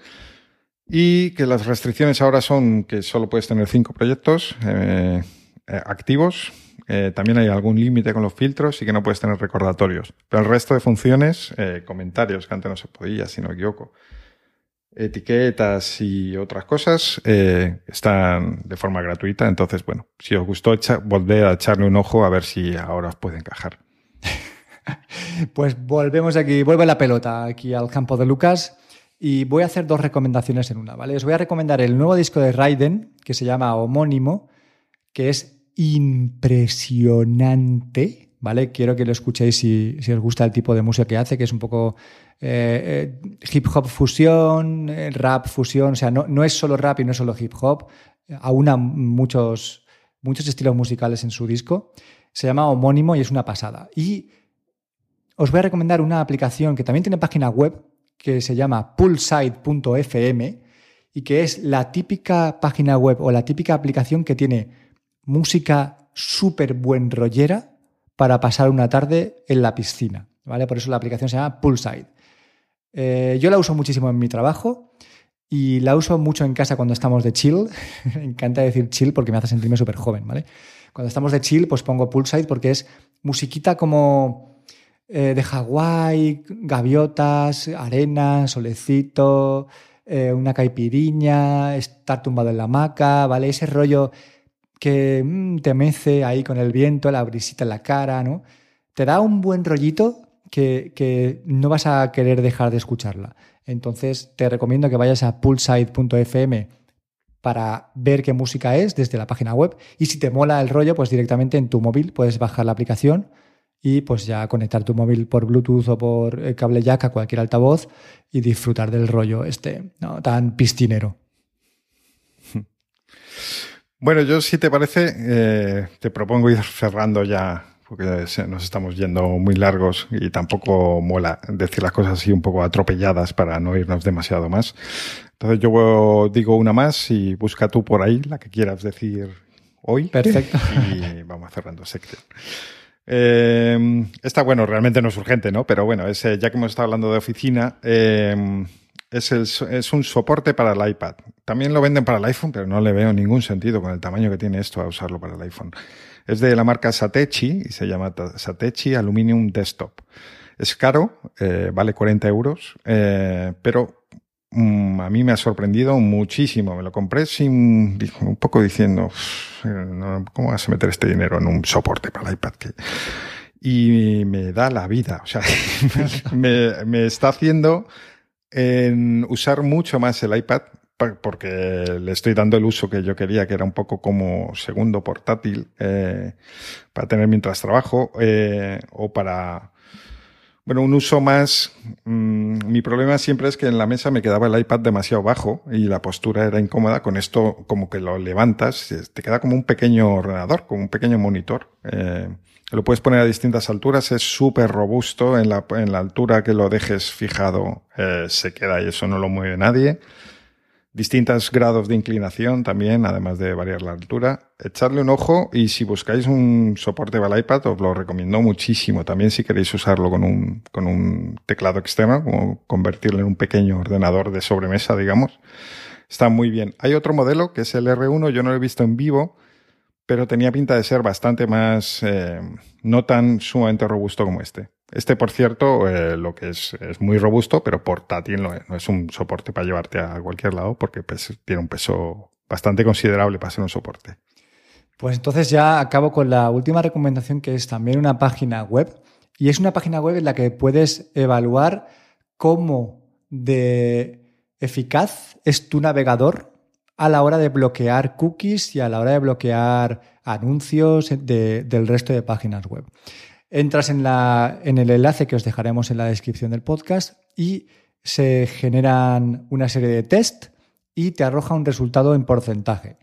y que las restricciones ahora son que solo puedes tener cinco proyectos eh, eh activos eh, también hay algún límite con los filtros y que no puedes tener recordatorios. Pero el resto de funciones, comentarios, que antes no se podía, si no me equivoco, etiquetas y otras cosas, están de forma gratuita. Entonces, bueno, si os gustó, volver a echarle un ojo a ver si ahora os puede encajar. pues volvemos aquí, vuelve la pelota aquí al campo de Lucas. Y voy a hacer dos recomendaciones en una, ¿vale? Os voy a recomendar el nuevo disco de Raiden, que se llama Homónimo, que es impresionante, ¿vale? Quiero que lo escuchéis si, os gusta el tipo de música que hace, que es un poco eh, eh, hip hop fusión, eh, rap fusión, o sea, no, no, es solo rap y no es solo hip hop, aúna muchos, muchos estilos musicales en su disco. Se llama Homónimo y es una pasada. Y os voy a recomendar una aplicación que también tiene página web que se llama poolside.fm y que es la típica página web o la típica aplicación que tiene música súper buen rollera para pasar una tarde en la piscina. ¿vale? Por eso la aplicación se llama Poolside. Eh, yo la uso muchísimo en mi trabajo y la uso mucho en casa cuando estamos de chill. me encanta decir chill porque me hace sentirme súper joven, ¿vale? Cuando estamos de chill, pues pongo Poolside porque es musiquita como eh, de Hawái, gaviotas, arena, solecito, eh, una caipiriña, estar tumbado en la hamaca, ¿vale? Ese rollo que mm, te mece ahí con el viento, la brisita en la cara, ¿no? Te da un buen rollito que, que, no vas a querer dejar de escucharla. Entonces te recomiendo que vayas a poolside.fm para ver qué música es desde la página web y si te mola el rollo, pues directamente en tu móvil puedes bajar la aplicación y pues ya conectar tu móvil por Bluetooth o por eh, cable jack a cualquier altavoz y disfrutar del rollo este, ¿no? tan piscinero. Bueno, yo si te parece, eh, te propongo ir cerrando ya, porque nos estamos yendo muy largos y tampoco mola decir las cosas así un poco atropelladas para no irnos demasiado más. Entonces yo digo una más y busca tú por ahí la que quieras decir hoy. Perfecto. Y vamos cerrando sección. Eh, esta, bueno, realmente no es urgente, ¿no? Pero bueno, es, ya que hemos estado hablando de oficina, eh, es, es, un soporte para el iPad. También lo venden para el iPhone, pero no le veo ningún sentido con el tamaño que tiene esto a usarlo para el iPhone. Es de la marca Satechi y se llama Satechi Aluminium Desktop. Es caro, eh, vale 40 euros, eh, pero mm, a mí me ha sorprendido muchísimo. Me lo compré sin, un poco diciendo, ¿cómo vas a meter este dinero en un soporte para el iPad? y me da la vida. O sea, me, me está haciendo en usar mucho más el iPad porque le estoy dando el uso que yo quería, que era un poco como segundo portátil eh, para tener mientras trabajo eh, o para, bueno, un uso más... Mm, mi problema siempre es que en la mesa me quedaba el iPad demasiado bajo y la postura era incómoda. Con esto como que lo levantas, te queda como un pequeño ordenador, como un pequeño monitor. Eh, lo puedes poner a distintas alturas, es súper robusto, en la, en la altura que lo dejes fijado eh, se queda y eso no lo mueve nadie. Distintos grados de inclinación también, además de variar la altura. Echarle un ojo y si buscáis un soporte para el iPad os lo recomiendo muchísimo. También si queréis usarlo con un, con un teclado externo, como convertirlo en un pequeño ordenador de sobremesa, digamos. Está muy bien. Hay otro modelo que es el R1, yo no lo he visto en vivo, pero tenía pinta de ser bastante más, eh, no tan sumamente robusto como este. Este, por cierto, eh, lo que es, es muy robusto, pero portátil no es, no es un soporte para llevarte a cualquier lado porque tiene un peso bastante considerable para ser un soporte. Pues entonces ya acabo con la última recomendación que es también una página web y es una página web en la que puedes evaluar cómo de eficaz es tu navegador a la hora de bloquear cookies y a la hora de bloquear anuncios del resto de páginas web. Entras en, el enlace que os dejaremos en la descripción del podcast y se generan una serie de test y te arroja un resultado en porcentaje.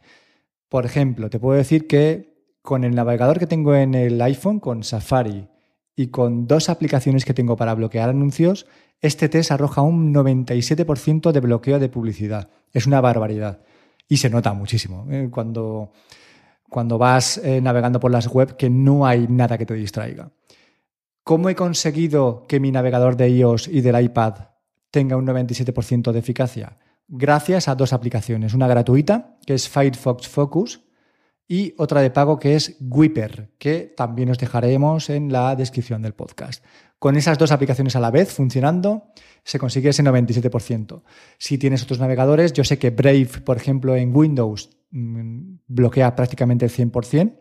Por ejemplo, te puedo decir que con el navegador que tengo en el iPhone, con Safari, y con dos aplicaciones que tengo para bloquear anuncios, este test arroja un 97% de bloqueo de publicidad. Es una barbaridad y se nota muchísimo ¿eh? cuando, cuando vas eh, navegando por las web que no hay nada que te distraiga. ¿Cómo he conseguido que mi navegador de iOS y del iPad tenga un 97% de eficacia? Gracias a dos aplicaciones, una gratuita que es Firefox Focus y otra de pago que es Whipper, que también os dejaremos en la descripción del podcast. Con esas dos aplicaciones a la vez funcionando, se consigue ese 97%. Si tienes otros navegadores, yo sé que Brave, por ejemplo, en Windows mm, bloquea prácticamente el 100%,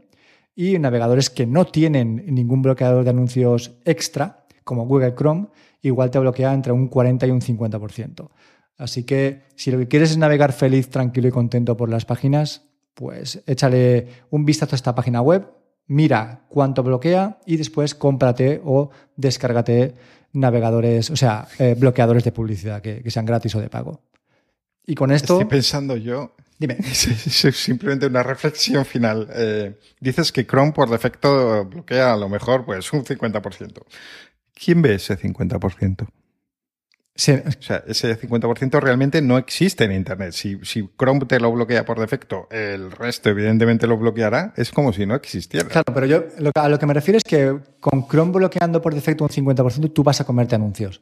y navegadores que no tienen ningún bloqueador de anuncios extra, como Google Chrome, igual te bloquea entre un 40 y un 50%. Así que si lo que quieres es navegar feliz, tranquilo y contento por las páginas, pues échale un vistazo a esta página web, mira cuánto bloquea y después cómprate o descárgate navegadores, o sea, eh, bloqueadores de publicidad que, sean gratis o de pago. Y con esto... Estoy pensando yo... Dime. Simplemente una reflexión final. Eh, dices que Chrome por defecto bloquea a lo mejor pues un 50%. ¿Quién ve ese 50%? O sea, ese 50% realmente no existe en Internet. Si, si, Chrome te lo bloquea por defecto, el resto evidentemente lo bloqueará, es como si no existiera. Claro, pero yo a lo que me refiero es que con Chrome bloqueando por defecto un 50%, tú vas a comerte anuncios.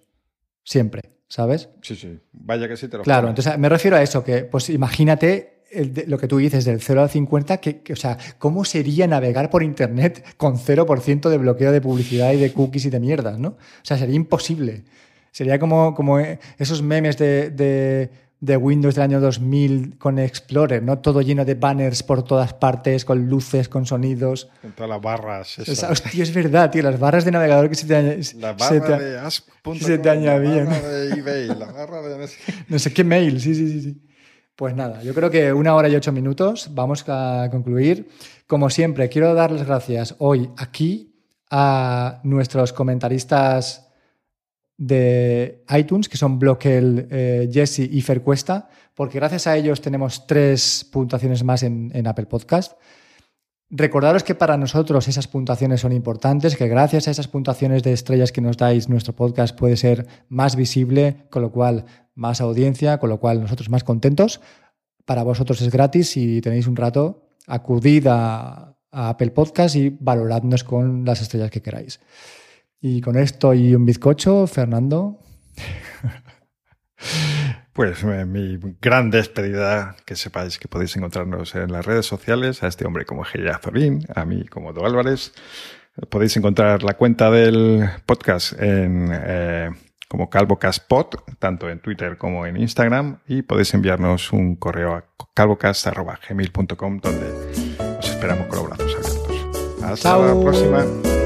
Siempre, ¿sabes? Sí, sí. Vaya que sí te lo Claro, entonces me refiero a eso, que pues imagínate lo que tú dices del 0 al 50, que, o sea, ¿cómo sería navegar por Internet con 0% de bloqueo de publicidad y de cookies y de mierdas, ¿no? O sea, sería imposible. Sería como, como esos memes de, Windows del año 2000 con Explorer, ¿no? Todo lleno de banners por todas partes, con luces, con sonidos. Con todas las barras. hostia, es verdad, tío, las barras de navegador que se te, la barra de Asp. se te añadían. La barra de eBay, la barra de... no sé qué mail, sí, sí, sí, sí. Pues nada, yo creo que una hora y ocho minutos, vamos a concluir. Como siempre, quiero dar las gracias hoy aquí a nuestros comentaristas de iTunes, que son Bloquel, eh, Jesse y Fer Cuesta, porque gracias a ellos tenemos tres puntuaciones más en, Apple Podcast. Recordaros que para nosotros esas puntuaciones son importantes, que gracias a esas puntuaciones de estrellas que nos dais, nuestro podcast puede ser más visible, con lo cual más audiencia, con lo cual nosotros más contentos. Para vosotros es gratis si tenéis un rato, acudid a, a Apple Podcast y valoradnos con las estrellas que queráis. Y con esto y un bizcocho, Fernando. Pues eh, mi gran despedida, que sepáis que podéis encontrarnos en las redes sociales, a este hombre como Geya Zorín, a mí como Do Álvarez. Podéis encontrar la cuenta del podcast en eh, como CalvoCastPod, tanto en Twitter como en Instagram, y podéis enviarnos un correo a calvocast.gmail.com donde os esperamos con los brazos abiertos. Hasta la próxima.